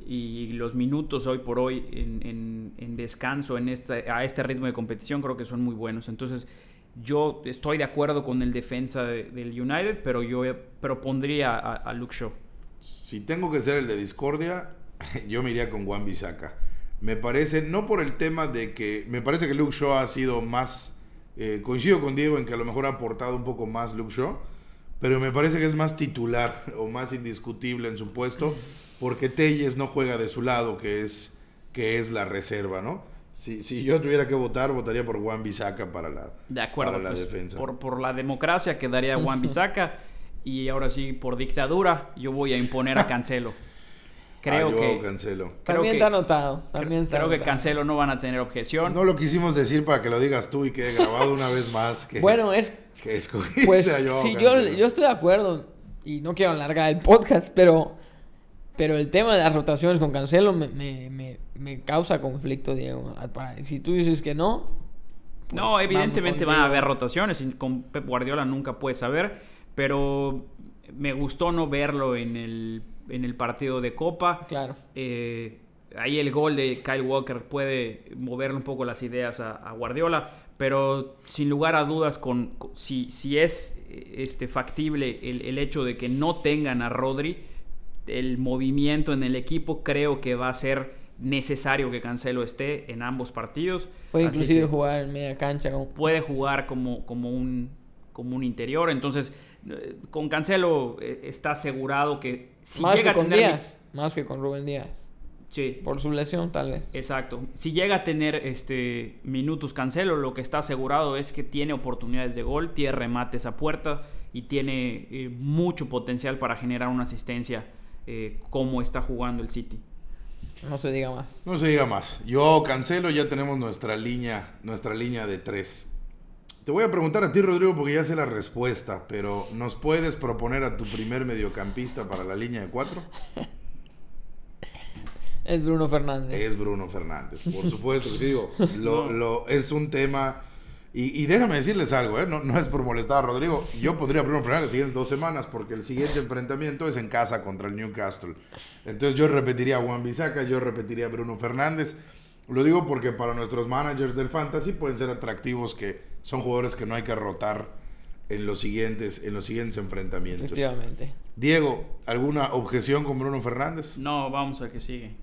Y los minutos hoy por hoy en, descanso en este, a este ritmo de competición creo que son muy buenos. Entonces, yo estoy de acuerdo con el defensa de- del United, pero yo propondría a, a Luke Shaw. Si tengo que ser el de discordia, yo me iría con Juan Bisaca. Me parece, no por el tema de que, me parece que Luke Shaw ha sido más, eh, coincido con Diego en que a lo mejor ha aportado un poco más Luke Shaw, pero me parece que es más titular o más indiscutible en su puesto, porque Telles no juega de su lado, que es, que es la reserva, ¿no? Si, si yo tuviera que votar, votaría por Juan Bisaca para la, De acuerdo. para la pues, defensa. Por, por la democracia quedaría Juan Bisaca. y ahora sí, por dictadura, yo voy a imponer a Cancelo. Creo Ah, yo que. cancelo. creo También que- está anotado. También está Creo que anotado. Cancelo no van a tener objeción. No lo quisimos decir para que lo digas tú y quede grabado una vez más. Que, Bueno, es que escogiste Pues a Joao sí, yo, yo estoy de acuerdo y no quiero alargar el podcast, pero, pero el tema de las rotaciones con Cancelo me, me, me, me causa conflicto, Diego. Ah, si tú dices que no... pues No, evidentemente van a haber rotaciones. Con Pep Guardiola nunca puedes saber. Pero me gustó no verlo en el, en el partido de Copa. Claro. Eh, ahí el gol de Kyle Walker puede moverle un poco las ideas a, a Guardiola, pero sin lugar a dudas, con, con- si, si es eh, este, factible el, el hecho de que no tengan a Rodri, el movimiento en el equipo creo que va a ser necesario que Cancelo esté en ambos partidos. Puede Así inclusive jugar en media cancha. puede jugar como, como, un, como un interior, entonces eh, con Cancelo eh, está asegurado que si más llega que a con tener... Díaz. Más que con Rubén Díaz. Sí, Por su lesión, tal vez. Exacto. Si llega a tener este minutos Cancelo, lo que está asegurado es que tiene oportunidades de gol, tiene remates a puerta y tiene eh, mucho potencial para generar una asistencia eh, como está jugando el City. No se diga más. No se diga más. Yo cancelo, ya tenemos nuestra línea, nuestra línea de tres. Te voy a preguntar a ti, Rodrigo, porque ya sé la respuesta, pero ¿nos puedes proponer a tu primer mediocampista para la línea de cuatro? Es Bruno Fernández. Es Bruno Fernández, por supuesto que sí, digo. Lo, lo- es un tema. Y, y déjame decirles algo, ¿eh? no, no es por molestar a Rodrigo. Yo pondría a Bruno Fernández las siguientes dos semanas, porque el siguiente enfrentamiento es en casa contra el Newcastle. Entonces yo repetiría a Juan Bisaca, yo repetiría a Bruno Fernández. Lo digo porque para nuestros managers del fantasy pueden ser atractivos que son jugadores que no hay que rotar en los siguientes, en los siguientes enfrentamientos. Efectivamente. Diego, ¿alguna objeción con Bruno Fernández? No, vamos al que sigue.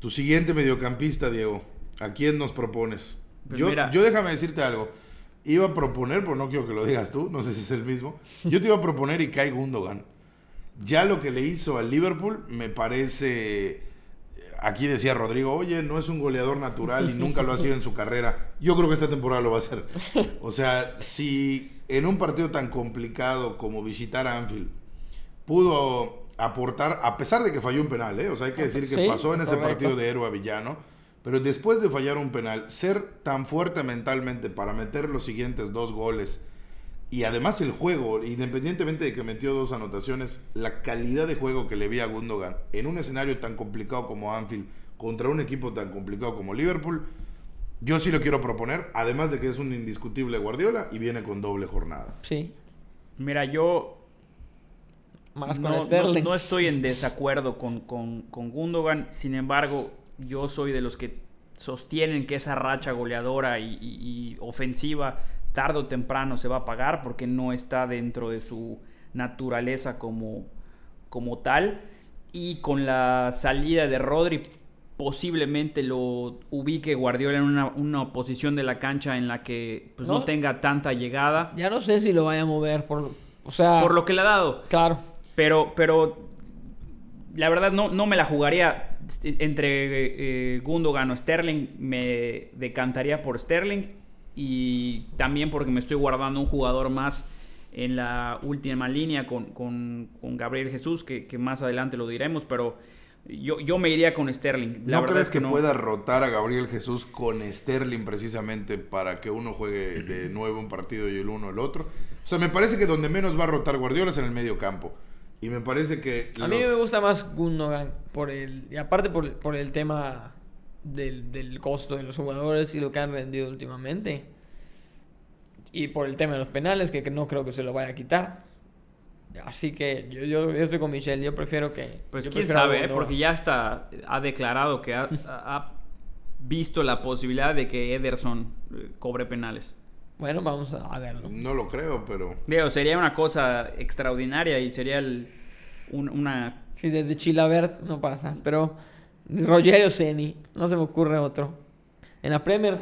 Tu siguiente mediocampista, Diego, ¿a quién nos propones? Pues yo, mira. yo déjame decirte algo. Iba a proponer, pero no quiero que lo digas tú, no sé si es el mismo. Yo te iba a proponer Ikai Gundogan. Ya lo que le hizo al Liverpool me parece. Aquí decía Rodrigo, oye, no es un goleador natural y nunca lo ha sido en su carrera. Yo creo que esta temporada lo va a hacer. O sea, si en un partido tan complicado como visitar a Anfield pudo aportar, a pesar de que falló un penal, ¿eh? o sea, hay que decir que Sí, pasó en ese correcto. partido de héroe a villano, pero después de fallar un penal, ser tan fuerte mentalmente para meter los siguientes dos goles y además el juego, independientemente de que metió dos anotaciones, la calidad de juego que le vi a Gundogan en un escenario tan complicado como Anfield contra un equipo tan complicado como Liverpool, yo sí lo quiero proponer, además de que es un indiscutible Guardiola y viene con doble jornada. Sí. Mira, yo Más no, con no- Sterling. no estoy en desacuerdo con, con, con Gundogan, sin embargo, yo soy de los que sostienen que esa racha goleadora y, y- y ofensiva tarde o temprano se va a pagar porque no está dentro de su naturaleza como, como tal. Y con la salida de Rodri, posiblemente lo ubique Guardiola en una, una posición de la cancha en la que pues, no, No. tenga tanta llegada. Ya no sé si lo vaya a mover por... O sea... Por lo que le ha dado. Claro. Pero, pero la verdad no, no me la jugaría entre eh, Gundogan o Sterling. Me decantaría por Sterling. y también porque me estoy guardando un jugador más en la última línea con, con, con Gabriel Jesús, que, que, más adelante lo diremos, pero yo, yo me iría con Sterling. La ¿No crees que, pueda rotar a Gabriel Jesús con Sterling precisamente para que uno juegue de nuevo un partido y el uno el otro? O sea, me parece que donde menos va a rotar Guardiola es en el medio campo. Y me parece que... A mí me gusta más Gundogan por el... Y aparte por, por el tema del, del costo de los jugadores y lo que han rendido últimamente. Y por el tema de los penales, que, no creo que se lo vaya a quitar. Así que yo, yo, estoy con Michelle, yo prefiero que... Pues quién sabe, ¿eh? porque ya está, ha declarado que ha, visto la posibilidad de que Ederson eh, cobre penales. Bueno, vamos a verlo. No lo creo, pero... Digo, sería una cosa extraordinaria y sería el, una... Sí, desde Chilabert no pasa, pero Rogerio Ceni, no se me ocurre otro. En la Premier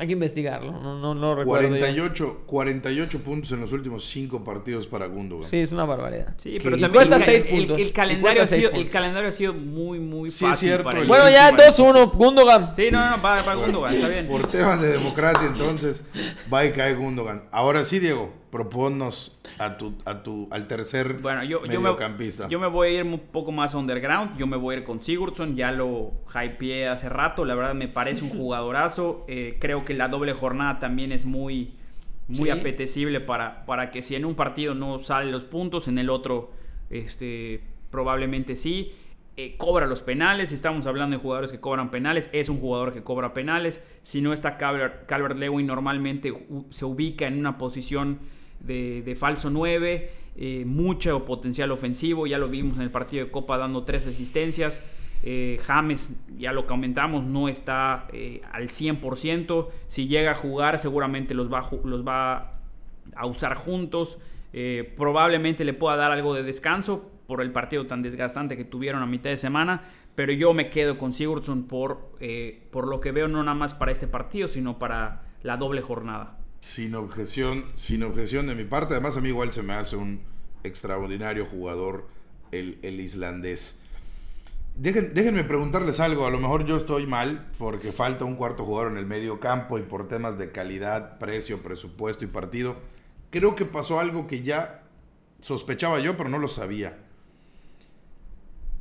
hay que investigarlo, no, no, no recuerdo. 48, 48 puntos en los últimos 5 partidos para Gundogan. Sí, es una barbaridad. Sí, pero también el, 6 puntos. El, calendario ha sido, el calendario ha sido muy, muy fácil. Sí, cierto. Para bueno, ya 2-1, Gundogan. Sí, no, no, para, para Gundogan, está bien. Por temas de democracia, entonces, va y cae Gundogan. Ahora sí, Diego, proponnos a tu, a tu, al tercer bueno, yo, mediocampista. Yo me, yo me voy a ir un poco más underground. Yo me voy a ir con Sigurdsson. Ya lo hypeé hace rato. La verdad me parece un jugadorazo. Eh, creo que la doble jornada también es muy, muy apetecible para, para que si en un partido no salen los puntos, en el otro este, probablemente sí. Eh, cobra los penales. Estamos hablando de jugadores que cobran penales. Es un jugador que cobra penales. Si no está Calvert-Lewin, normalmente se ubica en una posición de, falso 9, eh, mucho potencial ofensivo, ya lo vimos en el partido de Copa dando tres asistencias. Eh, James, ya lo comentamos, no está eh, al 100%. Si llega a jugar, seguramente los va, los va a usar juntos. Probablemente le pueda dar algo de descanso por el partido tan desgastante que tuvieron a mitad de semana. Pero yo me quedo con Sigurdsson por, por lo que veo, no nada más para este partido, sino para la doble jornada. Sin objeción, sin objeción de mi parte. Además, a mí igual se me hace un extraordinario jugador el, islandés. déjenme preguntarles algo. A lo mejor yo estoy mal porque falta un cuarto jugador en el medio campo y por temas de calidad, precio, presupuesto y partido. Creo que pasó algo que ya sospechaba yo, pero no lo sabía.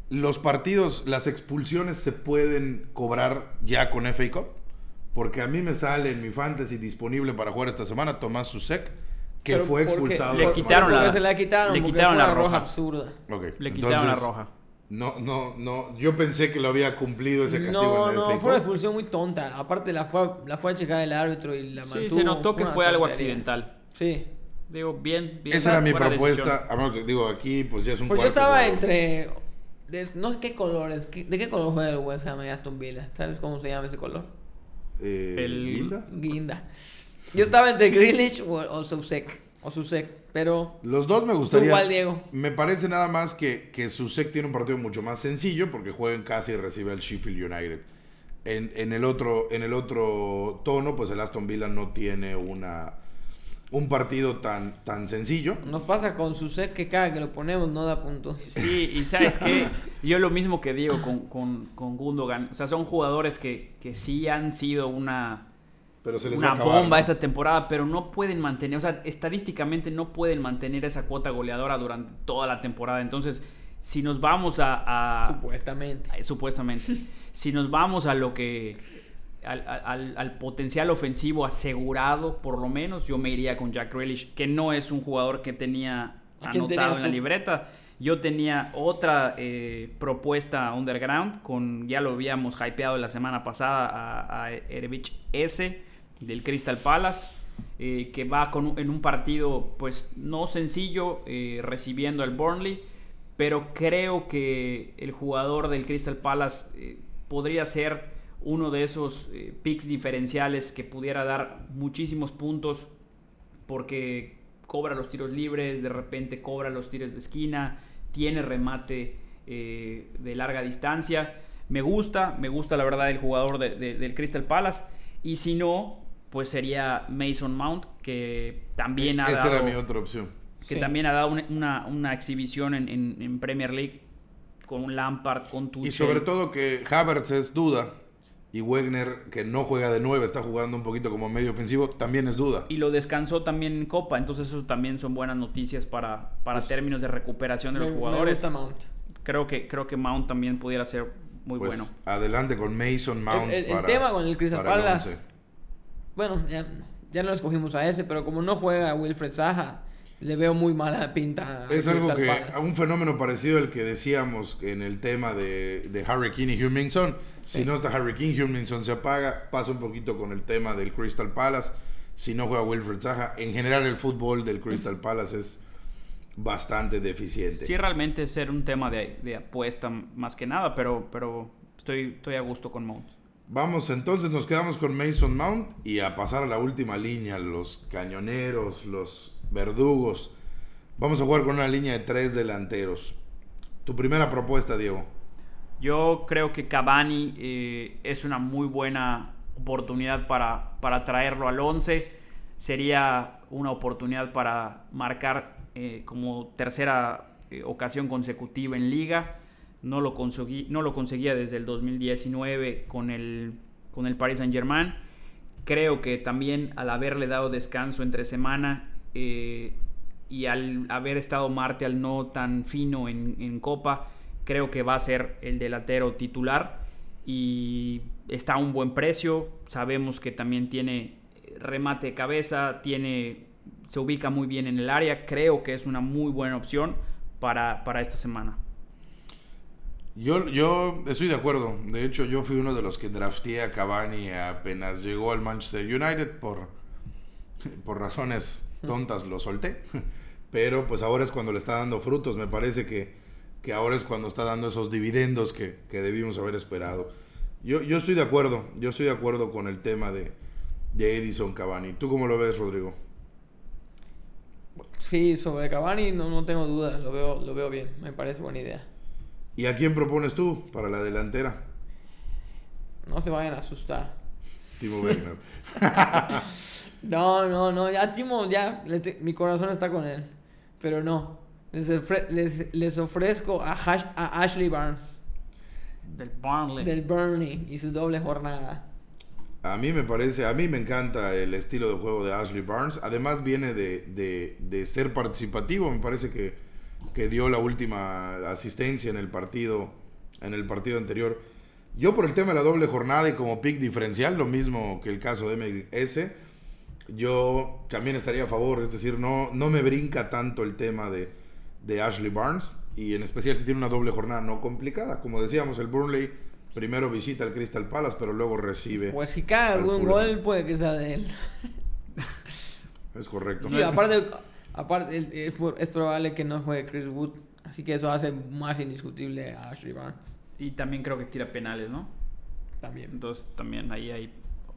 Los partidos, las expulsiones se pueden cobrar ya con FA Cup. Porque a mí me sale en mi fantasy disponible para jugar esta semana Tomás Susek, que fue expulsado. Le quitaron la, se la quitaron, le quitaron la roja. absurda. le quitaron la roja. No, no, no. Yo pensé que lo había cumplido ese castigo. No, no, fue una expulsión muy tonta. Aparte la fue, la fue a checar el árbitro y la mantuvo. Sí, se notó que fue algo accidental. Sí. Digo, bien, bien. Esa era mi propuesta. digo, aquí pues ya es un Pues yo estaba entre... no sé qué colores. ¿De qué color juega el West Ham y Aston Villa? ¿Sabes cómo se llama ese color? Eh, el Guinda. Yo estaba entre Grealish o, o Susek. O Susek, pero. Los dos me gustaría. Igual, Diego. Me parece nada más que, que Susek tiene un partido mucho más sencillo porque juega en casa y recibe al Sheffield United. En, en, el otro, en el otro tono, pues el Aston Villa no tiene una un partido tan, tan sencillo. Nos pasa con su set que cada que lo ponemos no da puntos. Sí, y sabes que yo lo mismo que digo con, con, Gundogan. O sea, son jugadores que, que sí han sido una, pero se les una bomba esta temporada, pero no pueden mantener, o sea, estadísticamente no pueden mantener esa cuota goleadora durante toda la temporada. Entonces, si nos vamos a... a supuestamente. supuestamente. si nos vamos a lo que al, potencial ofensivo asegurado, por lo menos, yo me iría con Jack Grealish, que no es un jugador que tenía anotado en la libreta. Yo tenía otra eh, propuesta underground, con ya lo habíamos hypeado la semana pasada a, a Erevich S del Crystal Palace, eh, que va con, en un partido pues no sencillo eh, recibiendo al Burnley, pero creo que el jugador del Crystal Palace podría ser uno de esos eh, picks diferenciales que pudiera dar muchísimos puntos porque cobra los tiros libres, de repente cobra los tiros de esquina, tiene remate eh, de larga distancia. Me gusta, me gusta la verdad el jugador del Crystal Palace. Y si no, pues sería Mason Mount, que también ha Esa dado... era mi otra opción. Que también ha dado una, exhibición en, Premier League con un Lampard, con Tuchel. Y sobre todo que Havertz es duda y Wegner, que no juega de 9, está jugando un poquito como medio ofensivo, también es duda. Y lo descansó también en Copa, entonces eso también son buenas noticias para, para Pues, términos de recuperación de Me- los me jugadores. gusta Mount. Creo que, creo que Mount también pudiera ser muy Pues bueno. adelante con Mason Mount. El- el- el para- tema con el Crystal Palace. Bueno, ya, ya no escogimos a ese, pero como no juega Wilfred Zaha, le veo muy mala pinta. Es algo que, Palace. un fenómeno parecido al que decíamos en el tema de, de Harry King y Hummingson. Si no está Harry King, Hummingson se apaga. Pasa un poquito con el tema del Crystal Palace. Si no juega Wilfred Zaha, en general el fútbol del Crystal Palace es bastante deficiente. Sí, realmente ser un tema de, de apuesta más que nada, pero, pero estoy, estoy a gusto con Mount. Vamos, entonces nos quedamos con Mason Mount y a pasar a la última línea, los cañoneros, los verdugos. Vamos a jugar con una línea de tres delanteros. Tu primera propuesta, Diego. Yo creo que Cavani eh, es una muy buena oportunidad para, para traerlo al 11. Sería una oportunidad para marcar eh, como tercera eh, ocasión consecutiva en liga. No lo, conseguí, no lo conseguía desde el 2019 con el, con el Paris Saint Germain. Creo que también al haberle dado descanso entre semana y al haber estado Martial no tan fino en, en Copa, creo que va a ser el delantero titular y está a un buen precio. Sabemos que también tiene remate de cabeza, tiene, se ubica muy bien en el área. Creo que es una muy buena opción para, para esta semana. Yo, yo estoy de acuerdo. De hecho, yo fui uno de los que drafté a Cavani apenas llegó al Manchester United por, por razones tontas lo solté. Pero pues ahora es cuando le está dando frutos. Me parece que, que ahora es cuando está dando esos dividendos que, que debimos haber esperado. Yo, yo estoy de acuerdo. Yo estoy de acuerdo con el tema de, de Edison Cavani. ¿Tú cómo lo ves, Rodrigo? Sí, sobre Cavani no, no tengo duda, lo veo, lo veo bien, me parece buena idea. ¿Y a quién propones tú para la delantera? No se vayan a asustar. Timo Werner. No, no, no, ya Timo, ya, te- mi corazón está con él. Pero no, les, ofre- les, les ofrezco a, Hash- a Ashley Barnes Del Burnley. del Burnley y su doble jornada. A mí me parece, a mí me encanta el estilo de juego de Ashley Barnes. Además viene de, de- de ser participativo. Me parece que, que dio la última asistencia en el partido, en el partido anterior. Yo por el tema de la doble jornada y como pick diferencial, lo mismo que el caso de MLS, yo también estaría a favor. Es decir, no, no me brinca tanto el tema de, de Ashley Barnes. Y en especial si tiene una doble jornada no complicada. Como decíamos, el Burnley primero visita al Crystal Palace, pero luego recibe. Pues si cae Al algún gol, puede que sea de él. Es correcto. Sí, aparte, aparte es, es por- es probable que no juegue Chris Wood. Así que eso hace más indiscutible a Ashley Barnes Y también creo que tira penales, ¿no? también. Entonces también ahí hay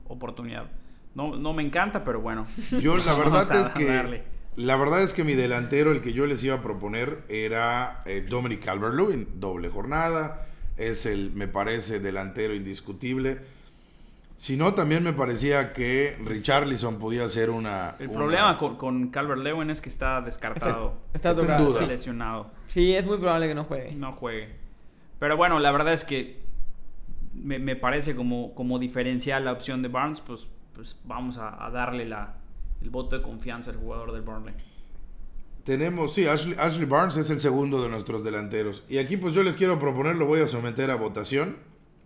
oportunidad. No, no me encanta, pero bueno. Yo la verdad es que darle. La verdad es que mi delantero, el que yo les iba a proponer, era eh, Dominic Calvert-Lewin, doble jornada, es el, me parece, delantero indiscutible. Si no, también me parecía que Richarlison podía ser una. El una- problema con, con Calvert Lewin es que está descartado. Está, Está en duda. Sí. lesionado. Sí, es muy probable que no juegue. No juegue. Pero bueno, la verdad es que me, me parece como, como diferencial la opción de Barnes, pues, pues vamos a, a darle la, el voto de confianza al jugador del Burnley. Tenemos, sí, Ashley, Barnes es el segundo de nuestros delanteros. Y aquí pues yo les quiero proponer, lo voy a someter a votación.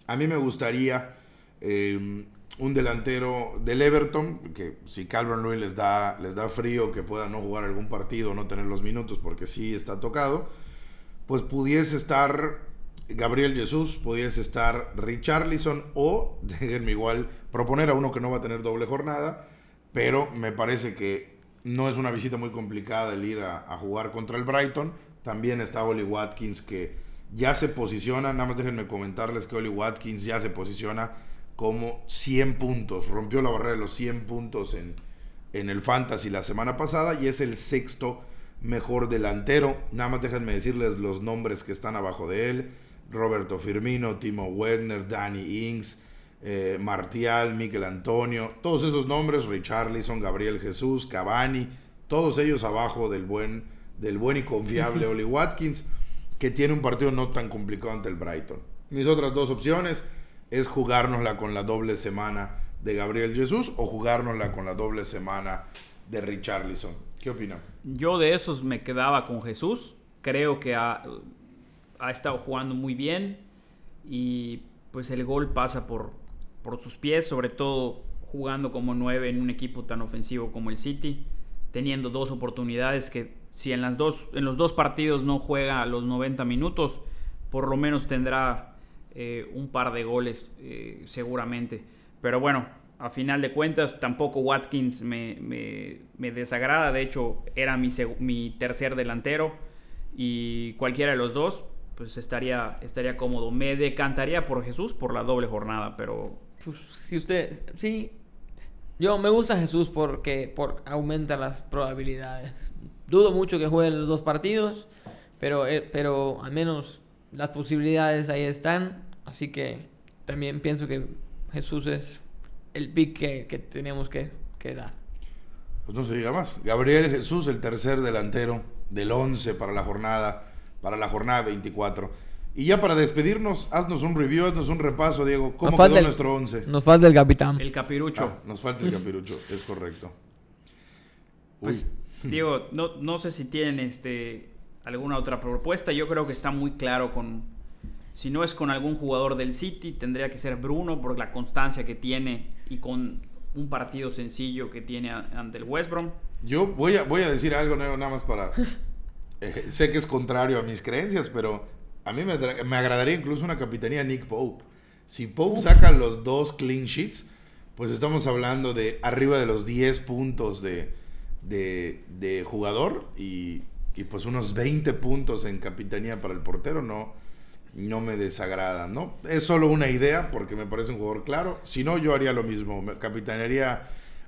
A mí me gustaría eh, un delantero del Everton, que si Calvin Lewin les da, les da frío que pueda no jugar algún partido, no tener los minutos porque sí está tocado, pues pudiese estar Gabriel Jesús, pudiese estar Richarlison o, déjenme igual, proponer a uno que no va a tener doble jornada, pero me parece que no es una visita muy complicada el ir a, jugar contra el Brighton. También está Oli Watkins que ya se posiciona, nada más déjenme comentarles que Oli Watkins ya se posiciona como 100 puntos, rompió la barrera de los 100 puntos en, en el Fantasy la semana pasada y es el sexto mejor delantero. Nada más déjenme decirles los nombres que están abajo de él. Roberto Firmino, Timo Werner, Danny Ings, eh, Martial, Miquel Antonio, todos esos nombres, Richarlison, Gabriel Jesús, Cavani, todos ellos abajo del buen, del buen y confiable Oli Watkins, que tiene un partido no tan complicado ante el Brighton. Mis otras dos opciones es jugárnosla con la doble semana de Gabriel Jesús o jugárnosla con la doble semana de Richarlison. ¿Qué opina? Yo de esos me quedaba con Jesús. Creo que ha, ha estado jugando muy bien y pues el gol pasa por, por sus pies, sobre todo jugando como nueve en un equipo tan ofensivo como el City, teniendo dos oportunidades que si en, las dos, en los dos partidos no juega a los 90 minutos, por lo menos tendrá eh, un par de goles eh, seguramente. Pero bueno, a final de cuentas tampoco Watkins me, desagrada, de hecho era mi, mi tercer delantero y cualquiera de los dos pues estaría, estaría cómodo. Me decantaría por Jesús por la doble jornada, pero... Pues, si usted, sí, yo me gusta Jesús porque por, aumenta las probabilidades. Dudo mucho que jueguen los dos partidos, pero, eh, pero al menos las posibilidades ahí están. Así que también pienso que Jesús es el pick que, que tenemos que, que, dar. Pues no se diga más. Gabriel Jesús, el tercer delantero del 11 para la jornada, para la jornada 24. Y ya para despedirnos, haznos un review, haznos un repaso, Diego. ¿Cómo quedó nuestro 11? Nos falta el capitán. El capirucho. Ah, nos falta el capirucho, es correcto. Pues, Diego, no, no sé si tienen este, alguna otra propuesta. Yo creo que está muy claro con. Si no es con algún jugador del City, tendría que ser Bruno por la constancia que tiene y con un partido sencillo que tiene ante el West Brom. Yo voy a, voy a decir algo nada más para. Eh, sé que es contrario a mis creencias, pero a mí me, me agradaría incluso una capitanía Nick Pope. Si Pope saca los dos clean sheets, pues estamos hablando de arriba de los 10 puntos de, de, jugador y, y, pues unos 20 puntos en capitanía para el portero. No, no me desagrada, ¿no? Es solo una idea porque me parece un jugador claro. Si no, yo haría lo mismo. Me capitanearía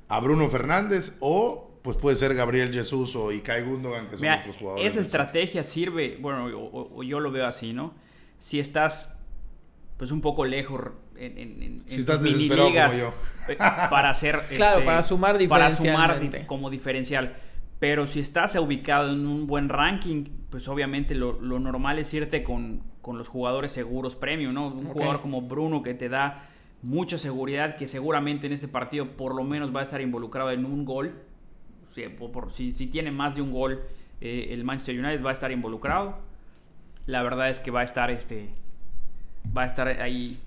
a Bruno Fernández o pues puede ser Gabriel Jesús o Ikai Gundogan, que son otros jugadores. Esa estrategia sirve, bueno, o, yo lo veo así, ¿no? Si estás pues un poco lejos en, en, si estás desesperado como yo. Eh, para hacer claro, este, para sumar para sumar como diferencial. Pero si estás ubicado en un buen ranking, pues obviamente lo, normal es irte con, con, los jugadores seguros premium, ¿no? Un jugador como Bruno que te da mucha seguridad, que seguramente en este partido por lo menos va a estar involucrado en un gol si, si, tiene más de un gol, eh, el Manchester United va a estar involucrado. La verdad es que va a estar, este, va a estar ahí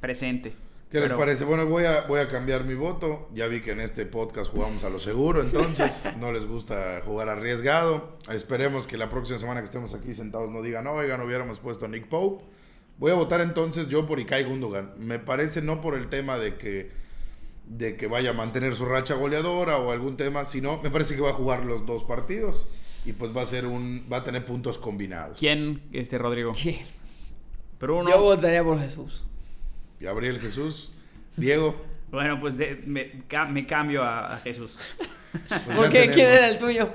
presente. ¿Qué les parece? Bueno, voy a, voy a cambiar mi voto. Ya vi que en este podcast jugamos a lo seguro, entonces no les gusta jugar arriesgado. Esperemos que la próxima semana que estemos aquí sentados no digan, no, oigan, hubiéramos puesto a Nick Pope. Voy a votar entonces yo por Ikai Gundogan. Me parece no por el tema de que de que vaya a mantener su racha goleadora o algún tema, sino me parece que va a jugar los dos partidos y pues va a ser un va a tener puntos combinados. ¿Quién este Rodrigo? ¿Quién? Bruno. Yo votaría por Jesús. Gabriel Jesús, Diego. bueno, pues me, cambio a, Jesús. Pues ¿Por qué? ¿Quién era el tuyo?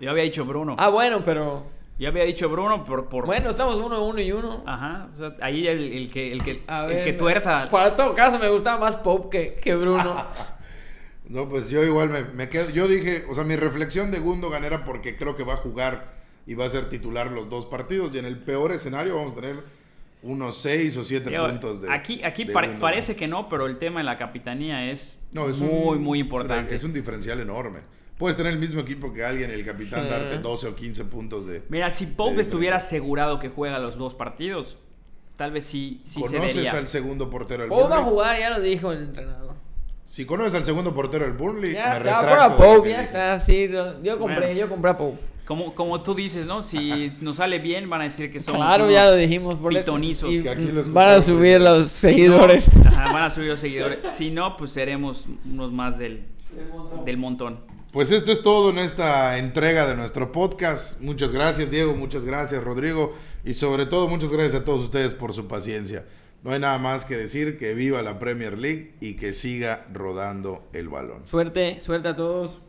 Yo había dicho Bruno. Ah, bueno, pero ya había dicho Bruno por... por... Bueno, estamos uno, uno y uno. Ajá. O sea, ahí el, el que, el que, el que tuerza... Para todo caso me gustaba más Pope que, que Bruno. no, pues yo igual me, me, quedo... Yo dije... O sea, mi reflexión de Gundogan era porque creo que va a jugar y va a ser titular los dos partidos. Y en el peor escenario vamos a tener unos seis o siete puntos de... Aquí, aquí parece que no, pero el tema de la capitanía es, no, es muy, muy importante. Es un diferencial enorme. Puedes tener el mismo equipo que alguien, el capitán, darte 12 o 15 puntos de. Mira, si Pope estuviera asegurado que juega los dos partidos, tal vez sí, sí ¿Conoces al segundo portero del Burnley? Pope va a jugar, ya lo dijo el entrenador. Si conoces al segundo portero del Burnley, ya me está, retracto. Pope, ya está, sí. Yo compré, yo compré a Pope. Como, como tú dices, ¿no? Si nos sale bien, van a decir que somos Claro, ya lo dijimos. Por pitonizos. Y van a subir los seguidores. van a subir los seguidores. Si no, pues seremos unos más del, del montón. Pues esto es todo en esta entrega de nuestro podcast. Muchas gracias Diego, muchas gracias Rodrigo y sobre todo muchas gracias a todos ustedes por su paciencia. No hay nada más que decir que viva la Premier League y que siga rodando el balón. Suerte, suerte a todos.